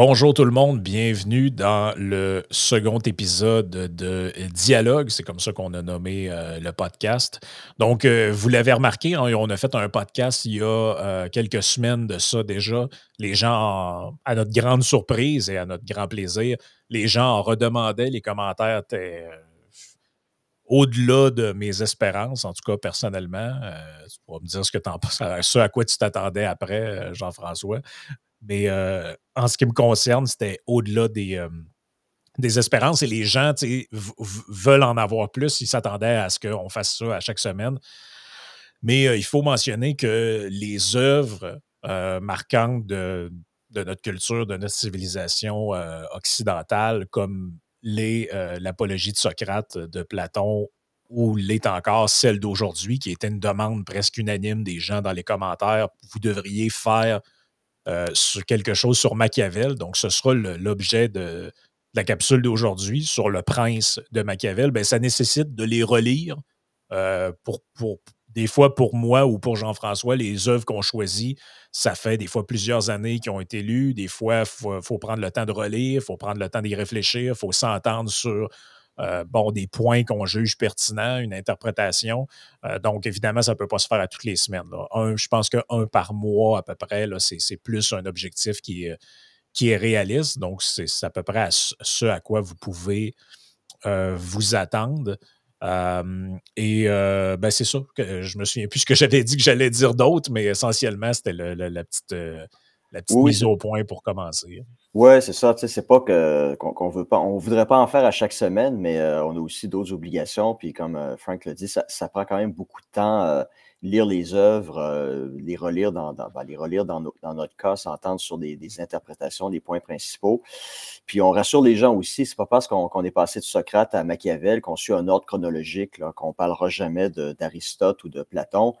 Bonjour tout le monde, bienvenue dans le second épisode de Dialogue, c'est comme ça qu'on a nommé euh, le podcast. Donc, euh, vous l'avez remarqué, hein, on a fait un podcast il y a euh, quelques semaines de ça déjà. Les gens, à notre grande surprise et à notre grand plaisir, les gens en redemandaient, les commentaires étaient au-delà de mes espérances, en tout cas personnellement. tu pourras me dire ce que en ce à quoi tu t'attendais après, Jean-François. Mais euh, en ce qui me concerne, c'était au-delà des, euh, des espérances et les gens veulent en avoir plus. Ils s'attendaient à ce qu'on fasse ça à chaque semaine. Mais euh, il faut mentionner que les œuvres marquantes de, notre culture, de notre civilisation occidentale, comme l'apologie de Socrate, de Platon, ou l'est encore celle d'aujourd'hui, qui était une demande presque unanime des gens dans les commentaires, vous devriez faire sur quelque chose sur Machiavel. Donc, ce sera l'objet de, la capsule d'aujourd'hui sur le prince de Machiavel. Ben, ça nécessite de les relire. Euh, pour, des fois, pour moi ou pour Jean-François, les œuvres qu'on choisit, ça fait des fois plusieurs années qui ont été lues. Des fois, il faut, faut, prendre le temps de relire, il faut prendre le temps d'y réfléchir, il faut s'entendre sur euh, bon, des points qu'on juge pertinents, une interprétation. Euh, donc, évidemment, ça ne peut pas se faire à toutes les semaines. je pense qu'un par mois à peu près, c'est plus un objectif qui est, qui est réaliste. Donc, c'est à peu près ce à quoi vous pouvez euh, vous attendre. et ben, c'est ça que je me souviens plus ce que j'avais dit que j'allais dire d'autre, mais essentiellement, c'était la petite, la petite mise au point pour commencer. Oui, c'est ça. Tu sais, c'est pas que qu'on veut pas, on voudrait pas en faire à chaque semaine, mais euh, on a aussi d'autres obligations. Puis comme euh, Frank l'a dit, ça, prend quand même beaucoup de temps. Euh, lire les œuvres, les relire dans, ben, les relire dans, notre cas, s'entendre sur des, interprétations, des points principaux. Puis on rassure les gens aussi, c'est pas parce qu'on est passé de Socrate à Machiavel qu'on suit un ordre chronologique, qu'on parlera jamais d'Aristote ou de Platon.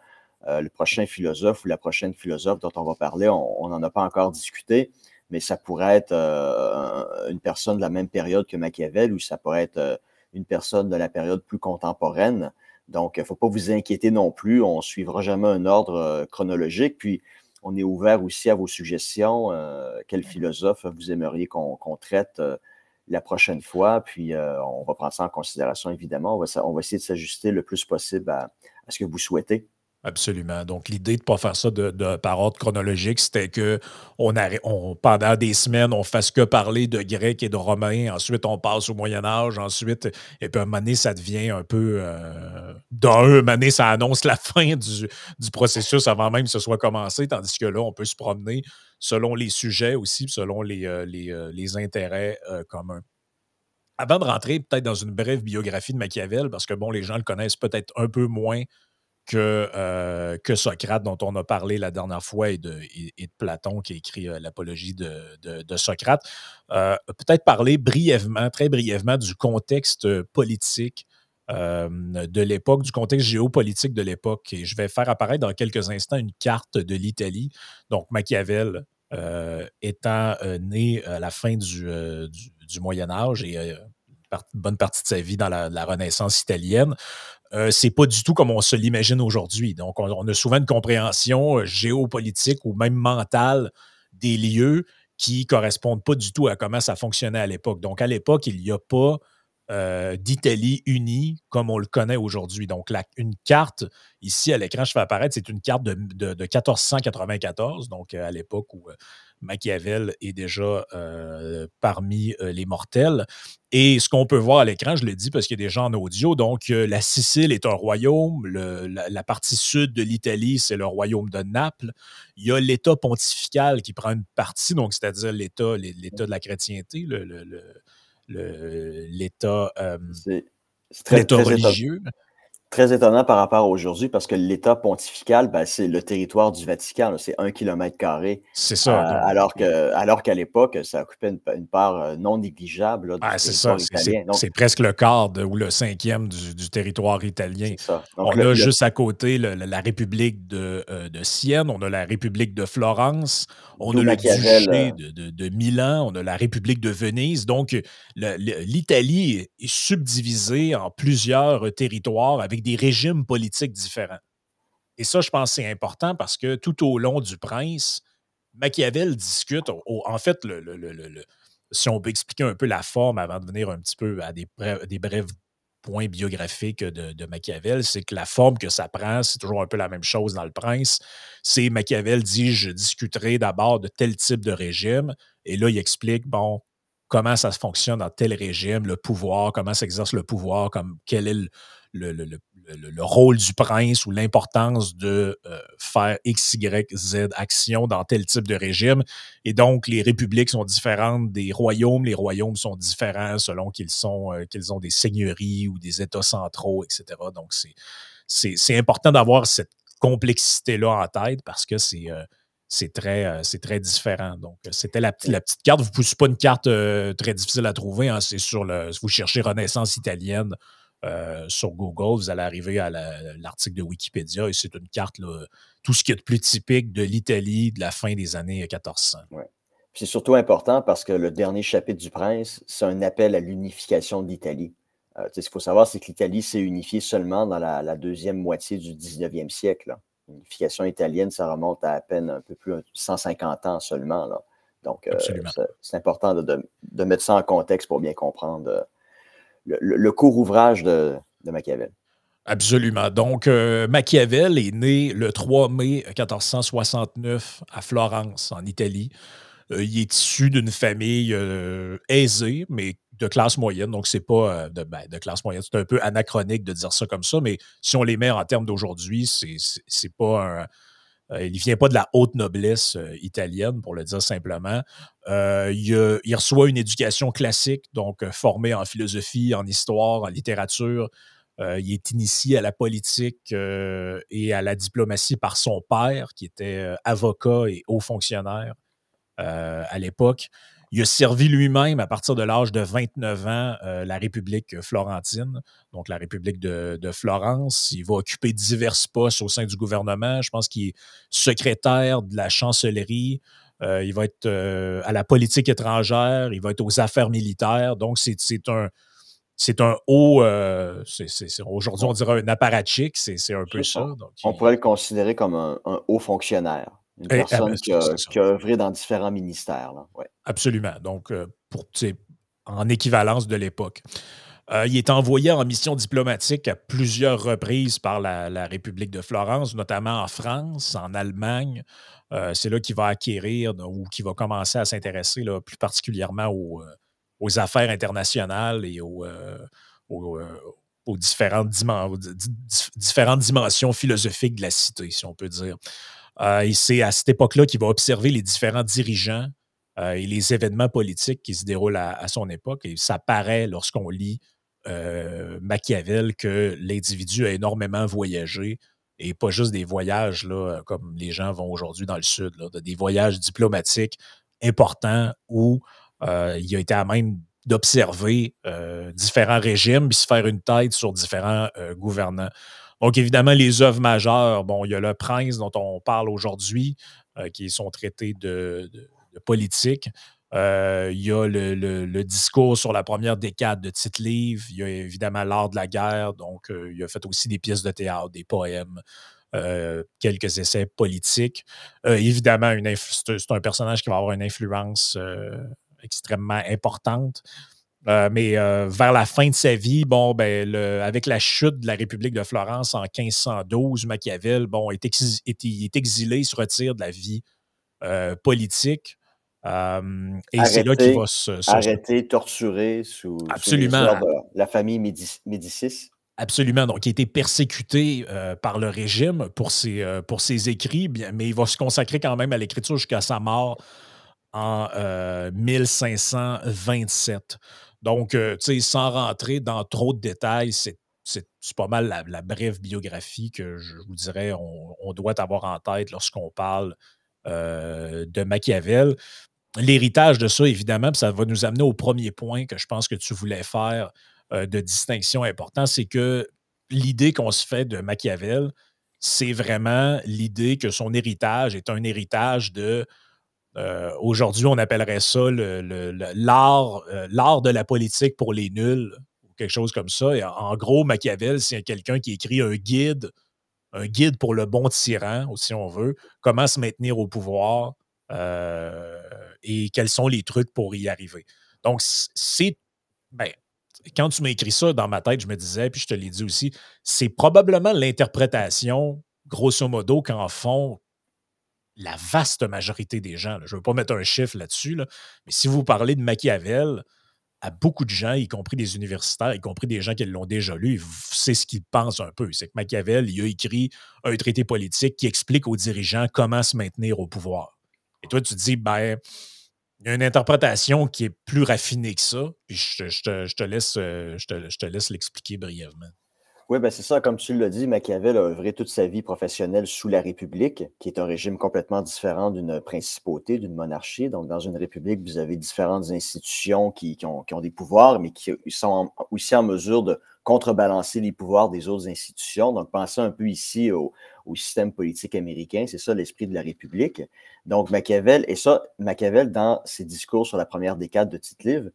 Le prochain philosophe ou la prochaine philosophe dont on va parler, on n'en a pas encore discuté mais ça pourrait être euh, une personne de la même période que Machiavel ou ça pourrait être euh, une personne de la période plus contemporaine. Donc, il ne faut pas vous inquiéter non plus. On ne suivra jamais un ordre euh, chronologique. Puis, on est ouvert aussi à vos suggestions. quel philosophe vous aimeriez qu'on traite la prochaine fois? Puis, on va prendre ça en considération, évidemment. On va, essayer de s'ajuster le plus possible à ce que vous souhaitez. Absolument. Donc, l'idée de ne pas faire ça de, par ordre chronologique, c'était que on, on, pendant des semaines, on fasse que parler de grec et de romain. Ensuite, on passe au Moyen Âge. Ensuite, et puis à un moment ça devient un peu... Euh, dans un moment ça annonce la fin du, processus avant même que ce soit commencé. Tandis que là, on peut se promener selon les sujets aussi, selon les, euh, euh, les, intérêts communs. Avant de rentrer peut-être dans une brève biographie de Machiavel, parce que bon, les gens le connaissent peut-être un peu moins que, euh, que Socrate, dont on a parlé la dernière fois, et de, Platon, qui a écrit euh, l'apologie de, de, Socrate. Euh, peut-être parler brièvement, très brièvement, du contexte politique de l'époque, du contexte géopolitique de l'époque. Et je vais faire apparaître dans quelques instants une carte de l'Italie. Donc, Machiavel étant né à la fin du, du, Moyen Âge et bonne partie de sa vie dans la Renaissance italienne, euh, c'est pas du tout comme on se l'imagine aujourd'hui. Donc, on, a souvent une compréhension euh, géopolitique ou même mentale des lieux qui correspondent pas du tout à comment ça fonctionnait à l'époque. Donc, à l'époque, il n'y a pas euh, d'Italie unie comme on le connaît aujourd'hui. Donc, une carte, ici à l'écran, je fais apparaître, c'est une carte de, de, 1494, donc à l'époque où Machiavel est déjà euh, parmi euh, les mortels. Et ce qu'on peut voir à l'écran, je le dis parce qu'il y a des gens en audio, donc euh, la Sicile est un royaume, la, partie sud de l'Italie, c'est le royaume de Naples. Il y a l'État pontifical qui prend une partie, donc c'est-à-dire l'État, l'État de la chrétienté, l'État religieux très étonnant par rapport à aujourd'hui parce que l'État pontifical, ben, c'est le territoire du Vatican, c'est un kilomètre carré. C'est ça. Euh, alors que, alors qu'à l'époque, ça occupait une, part euh, non négligeable du ah, territoire italien. C'est presque le quart ou le cinquième du, territoire italien. Ça. on a juste à côté la République de, euh, de, Sienne, on a la République de Florence, on a le duché de, de, Milan, on a la République de Venise. Donc, l'Italie est subdivisée en plusieurs territoires avec des régimes politiques différents. Et ça, je pense c'est important parce que tout au long du prince, Machiavel discute, en fait, le, si on peut expliquer un peu la forme avant de venir un petit peu à des, des brefs point biographique de, Machiavel, c'est que la forme que ça prend, c'est toujours un peu la même chose dans Le Prince. C'est Machiavel dit Je discuterai d'abord de tel type de régime. Et là, il explique, bon, comment ça fonctionne dans tel régime, le pouvoir, comment s'exerce le pouvoir, comme quel est le, le, rôle du prince ou l'importance de euh, faire X, Y, Z action dans tel type de régime. Et donc, les républiques sont différentes des royaumes. Les royaumes sont différents selon qu'ils sont euh, qu'ils ont des seigneuries ou des États centraux, etc. Donc, c'est important d'avoir cette complexité-là en tête parce que c'est euh, c'est très, c'est très différent. Donc, c'était la, la, petite carte. Vous ne poussez pas une carte très difficile à trouver. Hein. c'est sur le. Vous cherchez Renaissance italienne, euh, sur Google, vous allez arriver à l'article de Wikipédia et c'est une carte, tout ce qui est de plus typique de l'Italie de la fin des années 1400. C'est surtout important parce que le dernier chapitre du Prince, c'est un appel à l'unification de l'Italie. Euh, ce qu'il faut savoir, c'est que l'Italie s'est unifiée seulement dans la, deuxième moitié du 19e siècle. L'unification italienne, ça remonte à à peine un peu plus de 150 ans seulement. Donc, euh, c'est important de, de, mettre ça en contexte pour bien comprendre le, court ouvrage de, Machiavel. Absolument. Donc, euh, Machiavel est né le 3 mai 1469 à Florence, en Italie. Euh, il est issu d'une famille euh, aisée, mais de classe moyenne. Donc, c'est pas de, ben, de, classe moyenne. C'est un peu anachronique de dire ça comme ça, mais si on les met en termes d'aujourd'hui, c'est pas un il ne vient pas de la haute noblesse euh, italienne, pour le dire simplement. Euh, il, reçoit une éducation classique, donc formé en philosophie, en histoire, en littérature. il est initié à la politique et à la diplomatie par son père, qui était avocat et haut fonctionnaire à l'époque. Il a servi lui-même à partir de l'âge de 29 ans euh, la République florentine, donc la République de, Florence. Il va occuper divers postes au sein du gouvernement. Je pense qu'il est secrétaire de la chancellerie. Euh, il va être euh, à la politique étrangère. Il va être aux affaires militaires. Donc, c'est un. C'est un haut, aujourd'hui on dirait un apparatchik, c'est un peu ça. on pourrait le considérer comme un haut fonctionnaire. Une eh, ah, personne ben, qui, a, œuvré dans différents ministères. Absolument. Donc, euh, pour, en équivalence de l'époque. Euh, il est envoyé en mission diplomatique à plusieurs reprises par la, République de Florence, notamment en France, en Allemagne. Euh, c'est là qu'il va acquérir ou qu'il va commencer à s'intéresser plus particulièrement aux, affaires internationales et aux, différentes, différentes, dimensions philosophiques de la cité, si on peut dire. Euh, et c'est à cette époque-là qu'il va observer les différents dirigeants euh, et les événements politiques qui se déroulent à, son époque. Et ça paraît lorsqu'on lit euh, Machiavel que l'individu a énormément voyagé et pas juste des voyages comme les gens vont aujourd'hui dans le Sud, des voyages diplomatiques importants où il a été à même d'observer différents régimes puis se faire une tête sur différents gouvernants. Donc, évidemment, les œuvres majeures, bon, il y a le prince dont on parle aujourd'hui, euh, qui est son traité de, politique. Euh, il y a le, discours sur la première décade de Tite-Livre. Il y a évidemment l'art de la guerre. Donc, euh, il a fait aussi des pièces de théâtre, des poèmes, quelques essais politiques. évidemment, c'est un personnage qui va avoir une influence extrêmement importante. Euh, mais euh, vers la fin de sa vie, bon, ben, avec la chute de la République de Florence en 1512, Machiavel, bon, est, est, exilé, il se retire de la vie euh, politique. et c'est là qu'il va se, Arrêté, torturé sous, Absolument. la famille Médicis. Absolument. Donc, il a été persécuté par le régime pour ses, pour ses écrits, bien, mais il va se consacrer quand même à l'écriture jusqu'à sa mort en 1527. Donc, euh, tu sais, sans rentrer dans trop de détails, c'est pas mal la, brève biographie que je vous dirais on, doit avoir en tête lorsqu'on parle euh, de Machiavel. L'héritage de ça, évidemment, ça va nous amener au premier point que je pense que tu voulais faire euh, de distinction important, c'est que l'idée qu'on se fait de Machiavel, c'est vraiment l'idée que son héritage est un héritage de euh, aujourd'hui, on appellerait ça euh, l'art de la politique pour les nuls, ou quelque chose comme ça. En, gros, Machiavel, c'est quelqu'un qui écrit un guide, un guide pour le bon tyran, si on veut, comment se maintenir au pouvoir et quels sont les trucs pour y arriver. Donc, c'est. Ben, quand tu m'as écrit ça dans ma tête, je me disais, puis je te l'ai dit aussi, c'est probablement l'interprétation, grosso modo, qu'en font la vaste majorité des gens. Je ne veux pas mettre un chiffre là-dessus, mais si vous parlez de Machiavel, à beaucoup de gens, y compris des universitaires, y compris des gens qui l'ont déjà lu, c'est ce qu'ils pensent un peu. C'est que Machiavel, il a écrit un traité politique qui explique aux dirigeants comment se maintenir au pouvoir. Et toi, tu te dis, ben, il y a une interprétation qui est plus raffinée que ça, puis je, te, laisse, euh, je te laisse l'expliquer brièvement. Oui, ben c'est ça, comme tu l'as dit, Machiavel a œuvré toute sa vie professionnelle sous la République, qui est un régime complètement différent d'une principauté, d'une monarchie. Donc, dans une république, vous avez différentes institutions qui, ont, des pouvoirs, mais qui sont aussi en mesure de contrebalancer les pouvoirs des autres institutions. Donc, pensez un peu ici au, système politique américain, c'est ça l'esprit de la République. Donc, Machiavel, et ça, Machiavel, dans ses discours sur la première décade de Tite-Livre,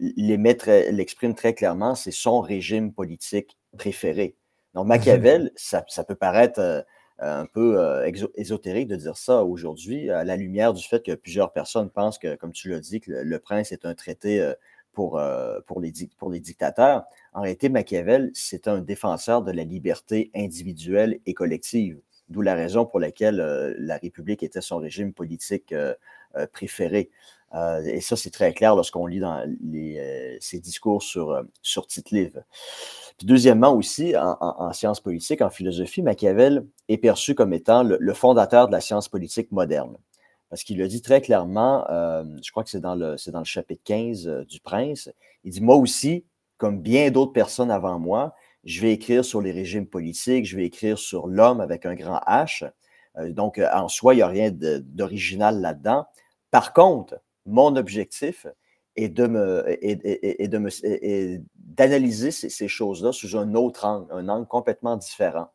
l'exprime très clairement, c'est son régime politique préféré. Donc. Machiavel, ça, peut paraître euh, un peu euh, ésotérique de dire ça aujourd'hui, à la lumière du fait que plusieurs personnes pensent que, comme tu l'as dit, que le, prince est un traité euh, pour, pour, les, pour les dictateurs. En réalité, Machiavel, c'est un défenseur de la liberté individuelle et collective, d'où la raison pour laquelle la République était son régime politique préféré. Euh, et ça, c'est très clair lorsqu'on lit dans les, ses discours sur, sur Tite-Live. Deuxièmement aussi, en, sciences politiques, en philosophie, Machiavel est perçu comme étant le, fondateur de la science politique moderne. Parce qu'il le dit très clairement, euh, je crois que c'est dans, le, dans le chapitre 15 euh, du Prince, il dit, moi aussi, comme bien d'autres personnes avant moi, je vais écrire sur les régimes politiques, je vais écrire sur l'homme avec un grand H. donc, en soi, il n'y a rien d'original là-dedans. Par contre, mon objectif est de me et, de me d'analyser ces, choses-là sous un autre angle, un angle complètement différent.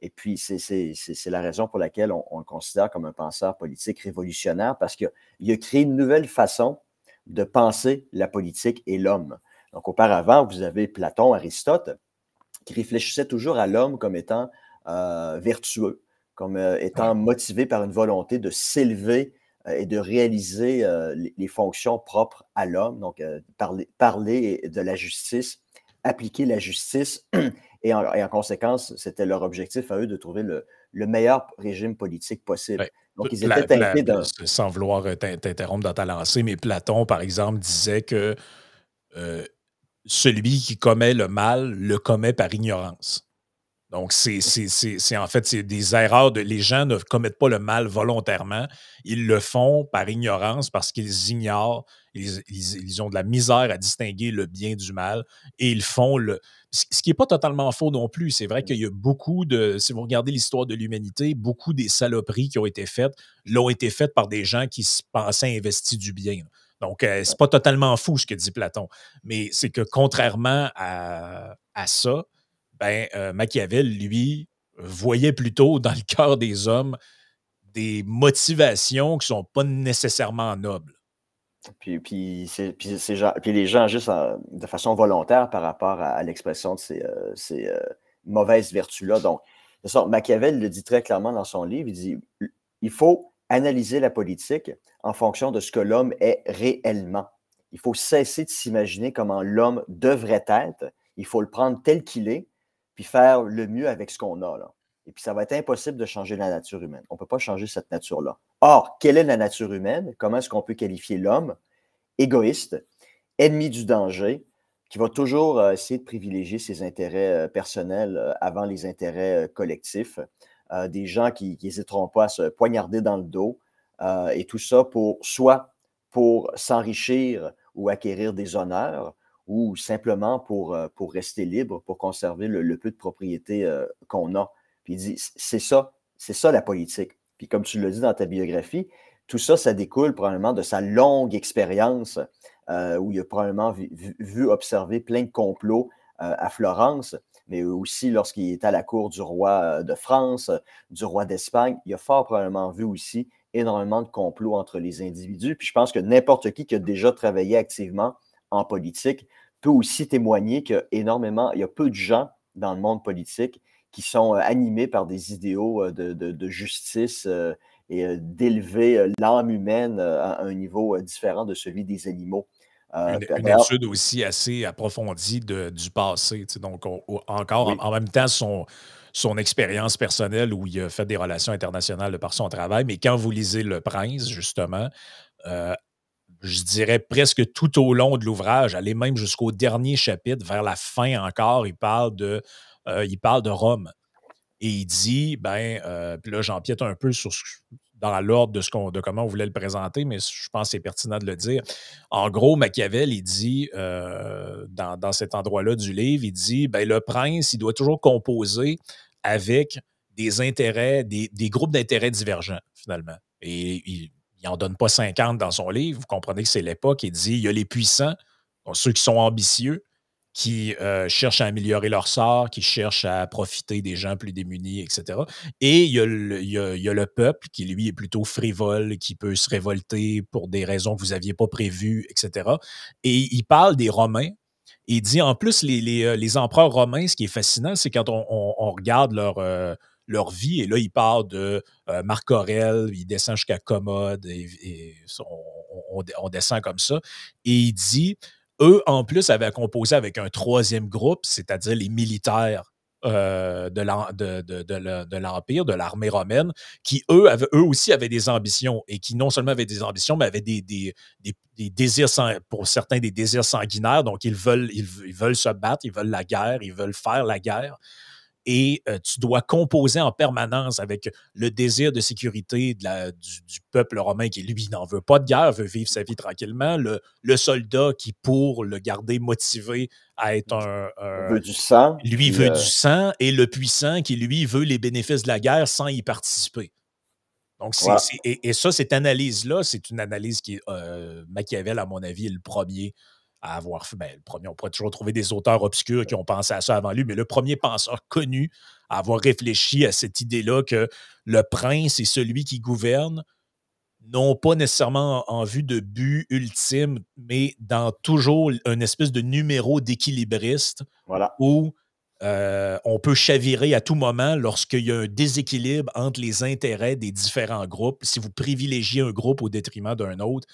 Et puis, c'est la raison pour laquelle on, le considère comme un penseur politique révolutionnaire, parce qu'il a, créé une nouvelle façon de penser la politique et l'homme. Donc, auparavant, vous avez Platon, Aristote, qui réfléchissait toujours à l'homme comme étant euh, vertueux, comme euh, étant motivé par une volonté de s'élever et de réaliser euh, les, fonctions propres à l'homme, donc euh, parler, parler de la justice, appliquer la justice, et en, conséquence, c'était leur objectif à eux de trouver le, meilleur régime politique possible. Donc, ils étaient de... Sans vouloir t'interrompre dans ta lancée, mais Platon, par exemple, disait que celui qui commet le mal le commet par ignorance. Donc, c'est en fait c'est des erreurs. De, les gens ne commettent pas le mal volontairement. Ils le font par ignorance parce qu'ils ignorent, ils, ont de la misère à distinguer le bien du mal et ils font le. Ce qui n'est pas totalement faux non plus. C'est vrai qu'il y a beaucoup de. Si vous regardez l'histoire de l'humanité, beaucoup des saloperies qui ont été faites l'ont été faites par des gens qui se pensaient investis du bien. Donc, euh, c'est pas totalement fou ce que dit Platon. Mais c'est que contrairement à, à ça, ben, euh, Machiavel, lui, voyait plutôt dans le cœur des hommes des motivations qui ne sont pas nécessairement nobles. Puis, puis, puis, les gens agissent de façon volontaire par rapport à, l'expression de ces, euh, euh, mauvaises vertus-là. Donc, Machiavel le dit très clairement dans son livre, il dit il faut analyser la politique en fonction de ce que l'homme est réellement. Il faut cesser de s'imaginer comment l'homme devrait être. Il faut le prendre tel qu'il est puis faire le mieux avec ce qu'on a. Là. Et puis, ça va être impossible de changer la nature humaine. On ne peut pas changer cette nature-là. Or, quelle est la nature humaine? Comment est-ce qu'on peut qualifier l'homme? Égoïste, ennemi du danger, qui va toujours euh, essayer de privilégier ses intérêts euh, personnels euh, avant les intérêts collectifs. des gens qui n'hésiteront pas à se poignarder dans le dos. et tout ça pour soit pour s'enrichir ou acquérir des honneurs, ou simplement pour, euh, pour rester libre, pour conserver le, peu de propriété euh, qu'on a. Puis il dit, c'est ça, c'est ça la politique. Puis comme tu le dis dans ta biographie, tout ça, ça découle probablement de sa longue expérience euh, où il a probablement vu, observer plein de complots à Florence, mais aussi lorsqu'il est à la cour du roi de France, du roi d'Espagne, il a fort probablement vu aussi énormément de complots entre les individus. Puis je pense que n'importe qui qui a déjà travaillé activement en politique peut aussi témoigner qu'il y a énormément, il y a peu de gens dans le monde politique qui sont euh, animés par des idéaux euh, de, justice euh, et d'élever l'âme humaine à un niveau différent de celui des animaux. Une, étude aussi assez approfondie du passé. Donc, encore en, même temps, son, son expérience personnelle où il a fait des relations internationales de par son travail. Mais quand vous lisez Le Prince, justement, je dirais presque tout au long de l'ouvrage, allez même jusqu'au dernier chapitre, vers la fin encore, il parle de, il parle de Rome. Et il dit, ben, puis là, j'empiète un peu sur dans l'ordre de, ce qu'on, de comment on voulait le présenter, mais je pense que c'est pertinent de le dire. En gros, Machiavel, il dit, dans, dans, cet endroit-là du livre, il dit, ben, le prince, il doit toujours composer avec des intérêts, des, des groupes d'intérêts divergents, finalement. Et il n'en donne pas 50 dans son livre. Vous comprenez que c'est l'époque. Il dit, il y a les puissants, ceux qui sont ambitieux, qui euh, cherchent à améliorer leur sort, qui cherchent à profiter des gens plus démunis, etc. Et il y, a le, peuple qui, lui, est plutôt frivole, qui peut se révolter pour des raisons que vous n'aviez pas prévues, etc. Et il parle des Romains. il dit en plus, les, euh, empereurs romains, ce qui est fascinant, c'est quand on, regarde leur, euh, leur vie, et là, il parle de Marc Aurèle, il descend jusqu'à Commode, et, on, descend comme ça. Et il dit eux, en plus, avaient composé avec un troisième groupe, c'est-à-dire les militaires euh, de l'Empire, de l'armée romaine, qui, eux, eux aussi avaient des ambitions et qui non seulement avaient des ambitions, mais avaient des, des, désirs, pour certains, des désirs sanguinaires. Donc, ils veulent, ils, veulent se battre, ils veulent la guerre, ils veulent faire la guerre et euh, tu dois composer en permanence avec le désir de sécurité de la, du, peuple romain qui, lui, n'en veut pas de guerre, veut vivre sa vie tranquillement, le, le soldat qui, pour le garder motivé à être un... veut du sang. Lui veut du euh, sang, et le puissant qui, lui, veut les bénéfices de la guerre sans y participer. Donc, c'est, et, ça, cette analyse-là, c'est une analyse qui euh, Machiavel, à mon avis, est le premier à avoir fait. Ben, le premier, on pourrait toujours trouver des auteurs obscurs qui ont pensé à ça avant lui, mais le premier penseur connu à avoir réfléchi à cette idée-là que le prince est celui qui gouverne, non pas nécessairement en, vue de but ultime, mais dans toujours une espèce de numéro d'équilibriste où euh, on peut chavirer à tout moment lorsqu'il y a un déséquilibre entre les intérêts des différents groupes. Si vous privilégiez un groupe au détriment d'un autre,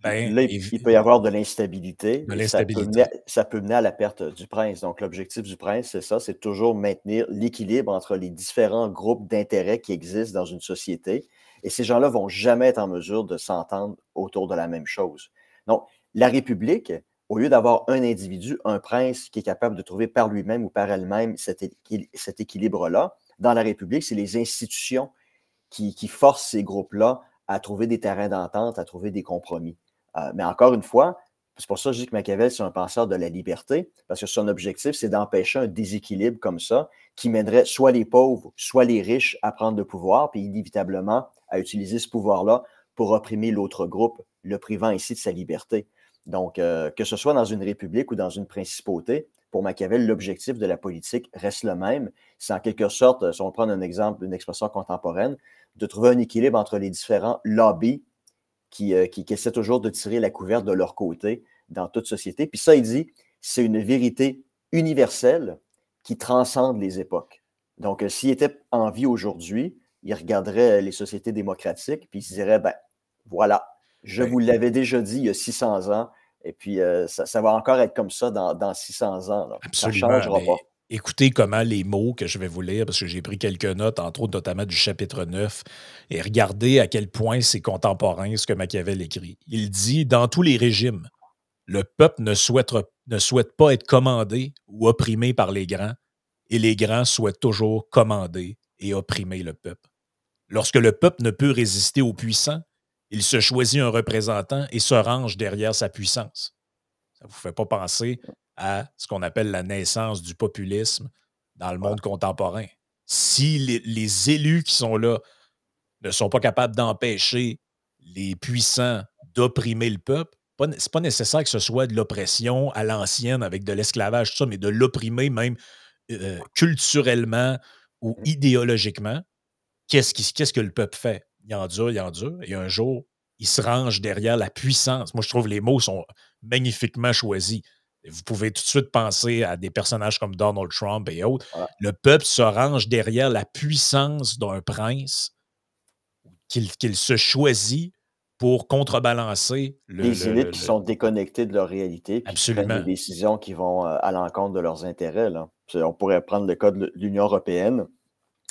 ben, il, peut y avoir de l'instabilité. Ça, peut mener à la perte du prince. Donc, l'objectif du prince, c'est ça, c'est toujours maintenir l'équilibre entre les différents groupes d'intérêts qui existent dans une société. Et ces gens-là vont jamais être en mesure de s'entendre autour de la même chose. Donc, la République, au lieu d'avoir un individu, un prince qui est capable de trouver par lui-même ou par elle-même cet, équilibre-là, dans la République, c'est les institutions qui forcent ces groupes-là à trouver des terrains d'entente, à trouver des compromis. Euh, mais encore une fois, c'est pour ça que je dis que Machiavel, c'est un penseur de la liberté, parce que son objectif, c'est d'empêcher un déséquilibre comme ça qui mènerait soit les pauvres, soit les riches à prendre le pouvoir, puis inévitablement à utiliser ce pouvoir-là pour opprimer l'autre groupe, le privant ici de sa liberté. Donc, euh, que ce soit dans une république ou dans une principauté, pour Machiavel, l'objectif de la politique reste le même. C'est en quelque sorte, si on prend un exemple, une expression contemporaine, de trouver un équilibre entre les différents lobbies euh, qui, essaient toujours de tirer la couverte de leur côté dans toute société. Puis ça, il dit, c'est une vérité universelle qui transcende les époques. Donc, euh, s'il était en vie aujourd'hui, il regarderait les sociétés démocratiques, puis il se dirait, ben voilà, je vous l'avais déjà dit il y a 600 ans, et puis euh, ça, va encore être comme ça dans, dans 600 ans. Ça ne changera pas écoutez comment les mots que je vais vous lire, parce que j'ai pris quelques notes, entre autres notamment du chapitre 9, et regardez à quel point c'est contemporain ce que Machiavel écrit. Il dit Dans tous les régimes, le peuple ne souhaite, ne souhaite pas être commandé ou opprimé par les grands, et les grands souhaitent toujours commander et opprimer le peuple. Lorsque le peuple ne peut résister aux puissants, il se choisit un représentant et se range derrière sa puissance. Ça ne vous fait pas penser à ce qu'on appelle la naissance du populisme dans le monde contemporain. Si les, élus qui sont là ne sont pas capables d'empêcher les puissants d'opprimer le peuple, ce n'est pas nécessaire que ce soit de l'oppression à l'ancienne avec de l'esclavage, tout ça, mais de l'opprimer même euh, culturellement ou mmh. idéologiquement. Qu'est-ce, que le peuple fait? Il endure, il endure, et un jour, il se range derrière la puissance. Moi, je trouve que les mots sont magnifiquement choisis. Vous pouvez tout de suite penser à des personnages comme Donald Trump et autres. Le peuple se range derrière la puissance d'un prince. qu'il se choisit pour contrebalancer le. Des élites qui sont déconnectées de leur réalité, puis qui prennent des Absolument. décisions qui vont euh, à l'encontre de leurs intérêts. Là. On pourrait prendre le cas de l'Union européenne,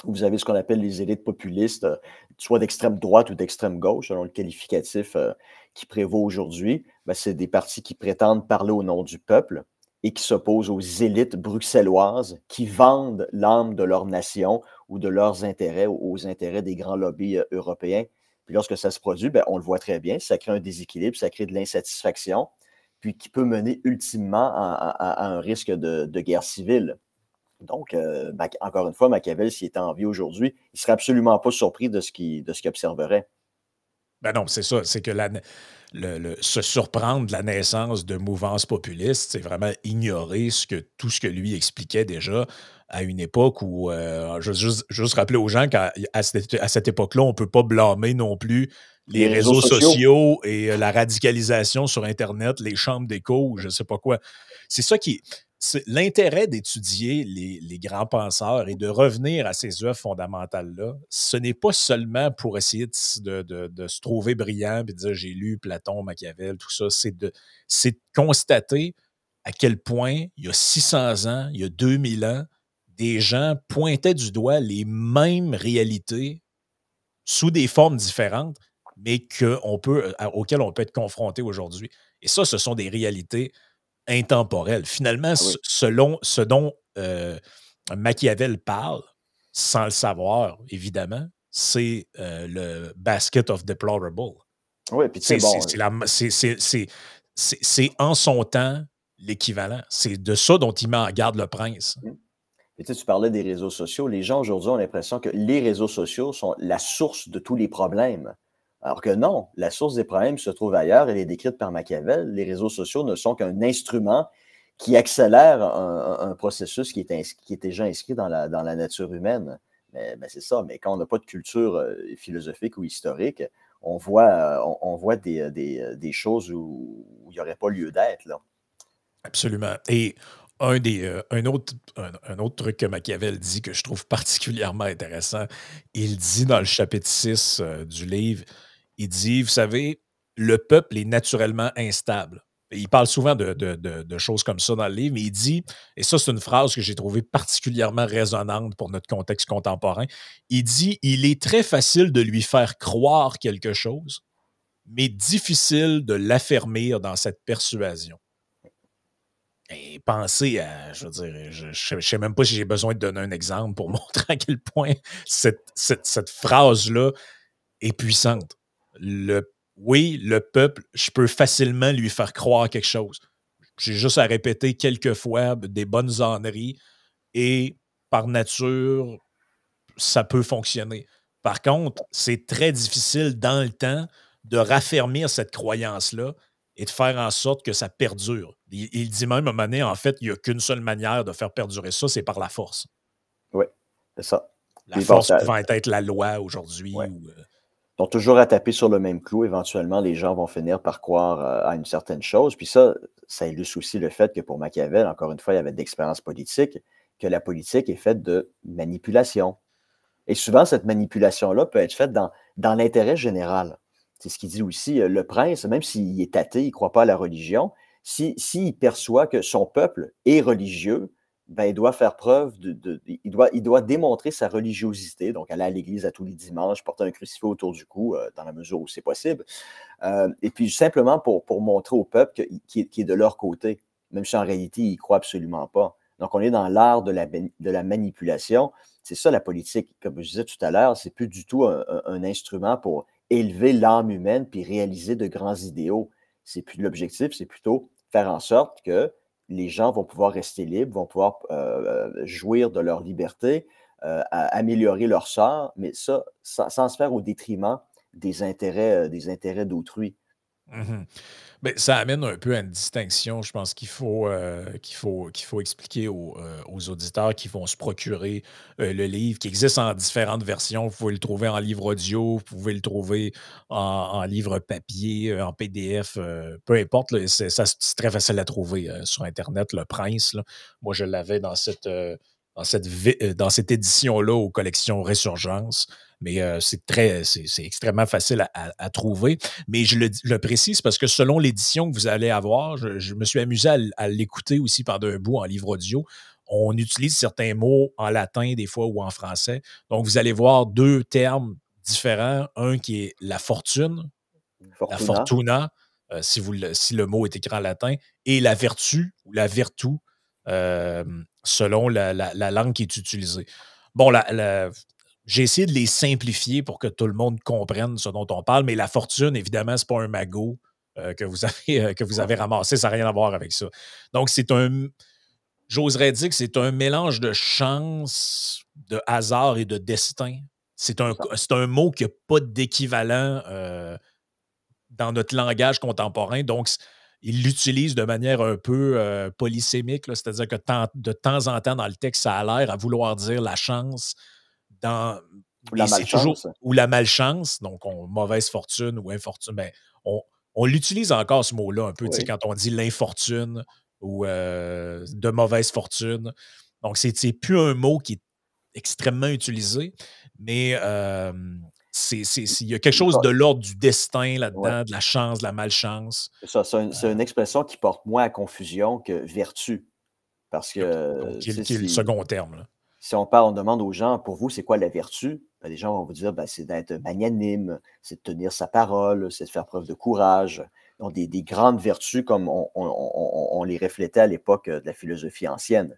où vous avez ce qu'on appelle les élites populistes, euh, soit d'extrême droite ou d'extrême gauche, selon le qualificatif euh, qui prévaut aujourd'hui. Ben, c'est des partis qui prétendent parler au nom du peuple et qui s'opposent aux élites bruxelloises qui vendent l'âme de leur nation ou de leurs intérêts aux intérêts des grands lobbies euh, européens. Puis lorsque ça se produit, ben, on le voit très bien, ça crée un déséquilibre, ça crée de l'insatisfaction, puis qui peut mener ultimement à, un risque de, guerre civile. Donc, euh, encore une fois, Machiavel, s'il était en vie aujourd'hui, il ne serait absolument pas surpris de ce qu'il observerait. Ben non, c'est ça. C'est que la, le, le- se surprendre de la naissance de mouvances populistes, c'est vraiment ignorer ce que, tout ce que lui expliquait déjà à une époque où, euh, je veux juste, juste rappeler aux gens qu'à à cette, à cette époque-là, on ne peut pas blâmer non plus les Les réseaux réseaux sociaux. sociaux et euh, la radicalisation sur Internet, les chambres d'écho, ou je ne sais pas quoi. C'est ça qui. L'intérêt d'étudier les, grands penseurs et de revenir à ces œuvres fondamentales-là, ce n'est pas seulement pour essayer de, se trouver brillant et de dire j'ai lu Platon, Machiavel, tout ça. C'est de, constater à quel point, il y a 600 ans, il y a 2000 ans, des gens pointaient du doigt les mêmes réalités sous des formes différentes, mais auxquelles on peut être confronté aujourd'hui. Et ça, ce sont des réalités intemporelles. Finalement, Ah oui. selon ce dont euh, Machiavel parle, sans le savoir, évidemment, c'est euh, le basket of deplorable. Oui, puis C'est bon, c'est- c'est en son temps l'équivalent. C'est de ça dont il met en garde le prince. euh, Et tu sais, tu parlais des réseaux sociaux. Les gens aujourd'hui ont l'impression que les réseaux sociaux sont la source de tous les problèmes. Alors que non, la source des problèmes se trouve ailleurs. Elle est décrite par Machiavel. Les réseaux sociaux ne sont qu'un instrument qui accélère un, processus qui est, déjà inscrit dans la, nature humaine. Mais, mais c'est ça. Mais quand on n'a pas de culture euh, philosophique ou historique, on voit, euh, voit des, choses où, il n'y aurait pas lieu d'être. Absolument. Et un, des, euh, autre, truc que Machiavel dit que je trouve particulièrement intéressant, il dit dans le chapitre 6 euh, du livre, il dit, vous savez, le peuple est naturellement instable. Il parle souvent de, choses comme ça dans le livre, mais il dit, et ça c'est une phrase que j'ai trouvée particulièrement résonante pour notre contexte contemporain, il dit, il est très facile de lui faire croire quelque chose, mais difficile de l'affermir dans cette persuasion. Et pensez à, je veux dire, je ne sais même pas si j'ai besoin de donner un exemple pour montrer à quel point cette phrase-là est puissante. Le, oui, le peuple, je peux facilement lui faire croire quelque chose. J'ai juste à répéter quelques fois des bonnes âneries et par nature, ça peut fonctionner. Par contre, c'est très difficile dans le temps de raffermir cette croyance-là et de faire en sorte que ça perdure. Il, il dit même à un moment donné, en fait, il n'y a qu'une seule manière de faire perdurer ça, c'est par la force. Oui, c'est ça. La Puis bon, force ça- pouvant être la loi aujourd'hui. Ouais. ou, euh, sont toujours à taper sur le même clou. Éventuellement, les gens vont finir par croire euh, à une certaine chose. Puis ça, ça illustre aussi le fait que pour Machiavel, encore une fois, il y avait de l'expérience politique, que la politique est faite de manipulation. Et souvent, cette manipulation-là peut être faite dans, l'intérêt général. C'est ce qu'il dit aussi. euh, Le prince, même s'il est athée, il ne croit pas à la religion, s'il si, s'il perçoit que son peuple est religieux, ben, il doit faire preuve, de, il, doit, il doit démontrer sa religiosité, donc aller à l'église à tous les dimanches, porter un crucifix autour du cou, euh, dans la mesure où c'est possible. Euh, et puis simplement pour, montrer au peuple que- qu'il est, de leur côté, même si en réalité, il ne croit absolument pas. Donc on est dans l'art de la, manipulation. C'est ça la politique. Comme je disais tout à l'heure, c'est plus du tout un instrument pour élever l'âme humaine puis réaliser de grands idéaux. C'est plus l'objectif, c'est plutôt faire en sorte que les gens vont pouvoir rester libres, vont pouvoir euh, euh, jouir de leur liberté, euh, améliorer leur sort, mais ça, sans, se faire au détriment des intérêts d'autrui. Mhm. Ben, ça amène un peu à une distinction, je pense qu'il faut, euh, qu'il faut, faut expliquer aux, euh, aux auditeurs qui vont se procurer euh, le livre, qui existe en différentes versions. Vous pouvez le trouver en livre audio, vous pouvez le trouver en, livre papier, en PDF, peu importe. c'est, très facile à trouver sur Internet, Le Prince. Moi, je l'avais dans cette, dans cette, dans cette édition-là aux collections Résurgence. Mais c'est très, c'est extrêmement facile à, trouver. Mais je le, précise parce que selon l'édition que vous allez avoir, je, me suis amusé à, l'écouter aussi par d'un bout en livre audio. On utilise certains mots en latin des fois ou en français. Donc, vous allez voir deux termes différents. Un qui est la fortune, la fortuna, si, vous, si le mot est écrit en latin, et la vertu ou la vertu, selon la, langue qui est utilisée. Bon, la, j'ai essayé de les simplifier pour que tout le monde comprenne ce dont on parle, mais la fortune, évidemment, ce n'est pas un magot euh, que, vous avez, euh, que vous avez ramassé, ça n'a rien à voir avec ça. Donc, c'est un. J'oserais dire que c'est un mélange de chance, de hasard et de destin. C'est un, un mot qui n'a pas d'équivalent euh, dans notre langage contemporain. Donc, il l'utilise de manière un peu polysémique, c'est-à-dire que de temps en temps, dans le texte, ça a l'air à vouloir dire la chance, dans. Ou la malchance. ou la malchance, donc on, mauvaise fortune ou infortune. Ben, on, on l'utilise encore ce mot-là un peu, quand on dit l'infortune ou euh, de mauvaise fortune. Donc, c'est plus un mot qui est extrêmement utilisé, mais euh, il y a quelque chose de l'ordre du destin là-dedans, de la chance, de la malchance. C'est une, euh une, expression qui porte moins à confusion que vertu. Parce que. C'est le second terme. Là si on parle, on demande aux gens, pour vous, c'est quoi la vertu? Ben, les gens vont vous dire, ben, c'est d'être magnanime, c'est de tenir sa parole, c'est de faire preuve de courage. Donc, des, grandes vertus comme on, les reflétait à l'époque de la philosophie ancienne.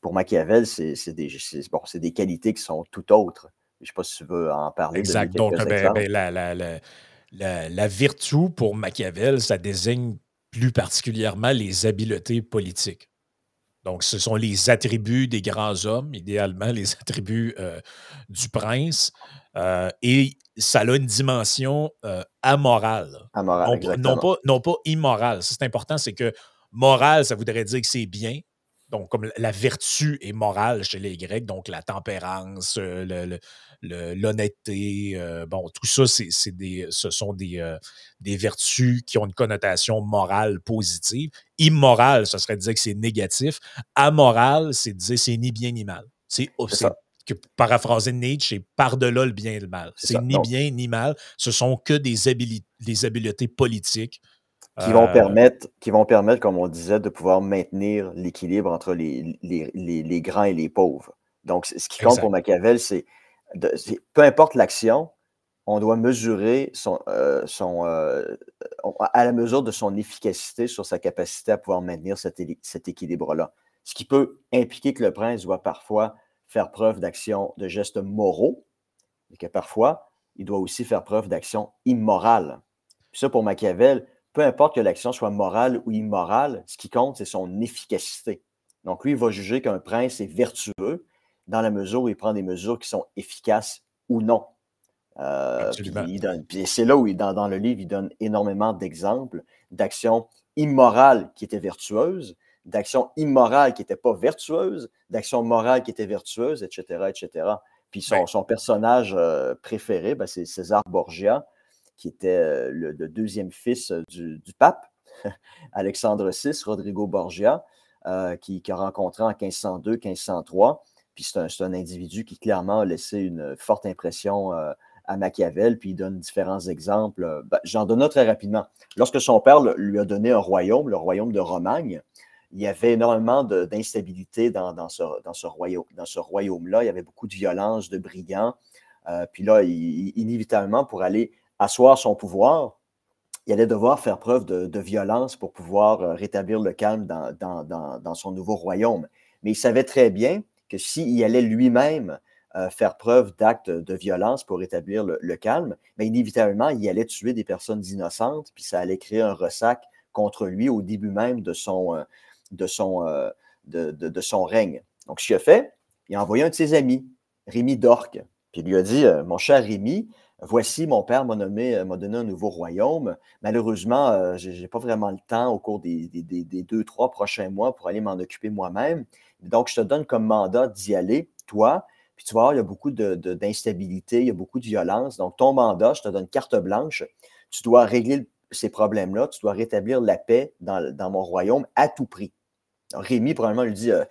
Pour Machiavel, c'est des, bon, des qualités qui sont tout autres. Je ne sais pas si tu veux en parler. Exact. Donc, ben, ben, la, la, la, vertu pour Machiavel, ça désigne plus particulièrement les habiletés politiques. Donc, ce sont les attributs des grands hommes, idéalement les attributs euh, du prince. Euh, et ça a une dimension euh, amorale. Amorale, non, non, pas, non pas immorale. C'est important, c'est que moral, ça voudrait dire que c'est bien. Donc, comme la vertu est morale chez les Grecs, donc la tempérance, le, l'honnêteté, euh, bon, tout ça, c'est des, ce sont des, euh, des vertus qui ont une connotation morale positive. Immoral, ce serait de dire que c'est négatif. Amoral, c'est de dire c'est ni bien ni mal. C'est que paraphraser Nietzsche, c'est par-delà le bien et le mal. C'est ni bien ni mal. Ce sont que des, habiletés, des habiletés politiques. Qui vont, euh, permettre, qui vont permettre, comme on disait, de pouvoir maintenir l'équilibre entre les, les, les, grands et les pauvres. Donc, ce qui compte pour Machiavel, c'est peu importe l'action, on doit mesurer euh, euh, à la mesure de son efficacité sur sa capacité à pouvoir maintenir cet, équilibre-là. Ce qui peut impliquer que le prince doit parfois faire preuve d'action, de gestes moraux, et que parfois, il doit aussi faire preuve d'action immorale. Puis ça, pour Machiavel, peu importe que l'action soit morale ou immorale, ce qui compte, c'est son efficacité. Donc, lui, il va juger qu'un prince est vertueux dans la mesure où il prend des mesures qui sont efficaces ou non. Euh, c'est là où, dans, dans, le livre, il donne énormément d'exemples d'actions immorales qui étaient vertueuses, d'actions immorales qui n'étaient pas vertueuses, d'actions morales qui étaient vertueuses, etc., etc. Puis son, son personnage euh, préféré, ben, c'est César Borgia, qui était euh, le, deuxième fils du, du pape, Alexandre VI, Rodrigo Borgia, qui, qui, a rencontré en 1502-1503 puis c'est un, individu qui clairement a laissé une forte impression euh, à Machiavel, puis il donne différents exemples. Euh, ben, j'en donne un très rapidement. Lorsque son père lui a donné un royaume, le royaume de Romagne, il y avait énormément d'instabilité dans, ce, royaume-là. il y avait beaucoup de violence, de brigands. Euh, puis là, inévitablement, pour aller asseoir son pouvoir, il allait devoir faire preuve de, violence pour pouvoir rétablir le calme dans, son nouveau royaume. Mais il savait très bien que s'il allait lui-même euh, faire preuve d'actes de violence pour rétablir le, calme, mais inévitablement, il allait tuer des personnes innocentes, puis ça allait créer un ressac contre lui au début même de son, euh, de son, euh, de, son règne. Donc, ce qu'il a fait, il a envoyé un de ses amis, Rémi d'Orque, puis il lui a dit Mon cher Rémi, voici, mon père m'a nommé, m'a donné un nouveau royaume. Malheureusement, je n'ai pas vraiment le temps au cours des, deux, trois prochains mois pour aller m'en occuper moi-même. Donc, je te donne comme mandat d'y aller, toi, puis tu vas il y a beaucoup d'instabilité, il y a beaucoup de violence. Donc, ton mandat, je te donne carte blanche. Tu dois régler ces problèmes-là, tu dois rétablir la paix dans, mon royaume à tout prix. Rémi, probablement, lui dit euh,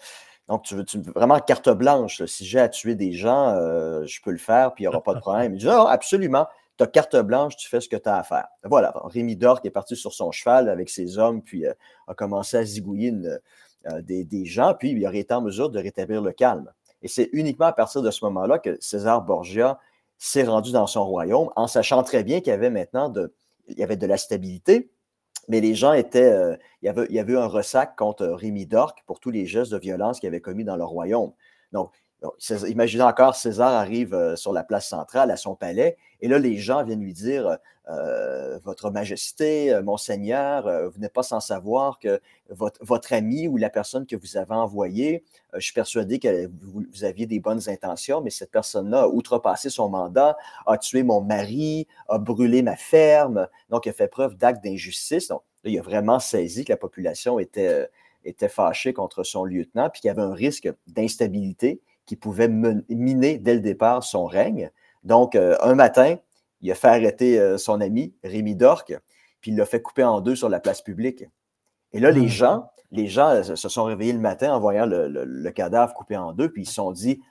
Donc, tu veux, vraiment carte blanche. Si j'ai à tuer des gens, euh, je peux le faire, puis il n'y aura pas de problème. Il dit Non, absolument. Tu as carte blanche, tu fais ce que tu as à faire. Voilà. Rémi Dork est parti sur son cheval avec ses hommes, puis euh, a commencé à zigouiller euh, des, des, gens, puis il aurait été en mesure de rétablir le calme. Et c'est uniquement à partir de ce moment-là que César Borgia s'est rendu dans son royaume, en sachant très bien qu'il y avait maintenant de la stabilité, mais les gens étaient. Euh, il, y avait, eu un ressac contre Rémi d'Orc pour tous les gestes de violence qu'il avait commis dans leur royaume. Imaginez encore, César arrive euh, sur la place centrale à son palais, et là, les gens viennent lui dire euh, Votre Majesté, Monseigneur, vous n'êtes pas sans savoir que votre, ami ou la personne que vous avez envoyée, je suis persuadé que vous, aviez des bonnes intentions, mais cette personne-là a outrepassé son mandat, a tué mon mari, a brûlé ma ferme, donc a fait preuve d'actes d'injustice. Donc, là, il a vraiment saisi que la population était, était fâchée contre son lieutenant, puis qu'il y avait un risque d'instabilité qui pouvait miner dès le départ son règne. Donc, euh, un matin, il a fait arrêter euh, son ami, Rémi Dorque, puis il l'a fait couper en deux sur la place publique. Et là, les mmh. gens, les gens se sont réveillés le matin en voyant le, cadavre coupé en deux, puis ils se sont dit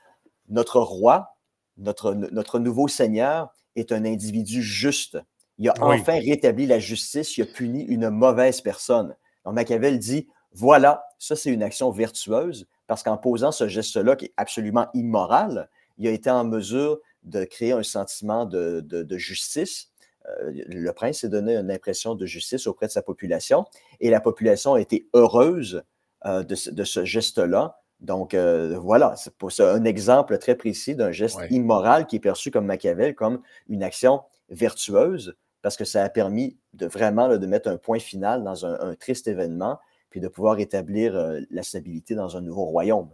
Notre roi, notre, notre nouveau seigneur, est un individu juste. Il a enfin rétabli la justice, il a puni une mauvaise personne. Donc, Machiavel dit Voilà, ça, c'est une action vertueuse parce qu'en posant ce geste-là, qui est absolument immoral, il a été en mesure de créer un sentiment de, justice. Euh, le prince s'est donné une impression de justice auprès de sa population et la population a été heureuse euh, de, ce geste-là. Donc euh, voilà, c'est un exemple très précis d'un geste immoral qui est perçu comme Machiavel, comme une action vertueuse, parce que ça a permis de vraiment de mettre un point final dans un triste événement puis de pouvoir établir euh, la stabilité dans un nouveau royaume.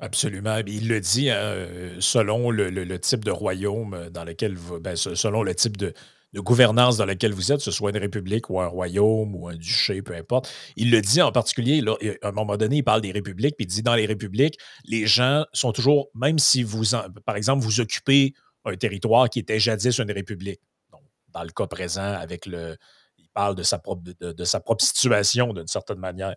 Absolument. Il le dit, selon le, type de royaume dans lequel vous, ben, selon le type de, gouvernance dans lequel vous êtes, que ce soit une république ou un royaume ou un duché, peu importe. Il le dit en particulier, à un moment donné, il parle des républiques, puis il dit dans les républiques, les gens sont toujours, même si vous, par exemple, vous occupez un territoire qui était jadis une république, dans le cas présent avec le, parle de sa propre, situation d'une certaine manière.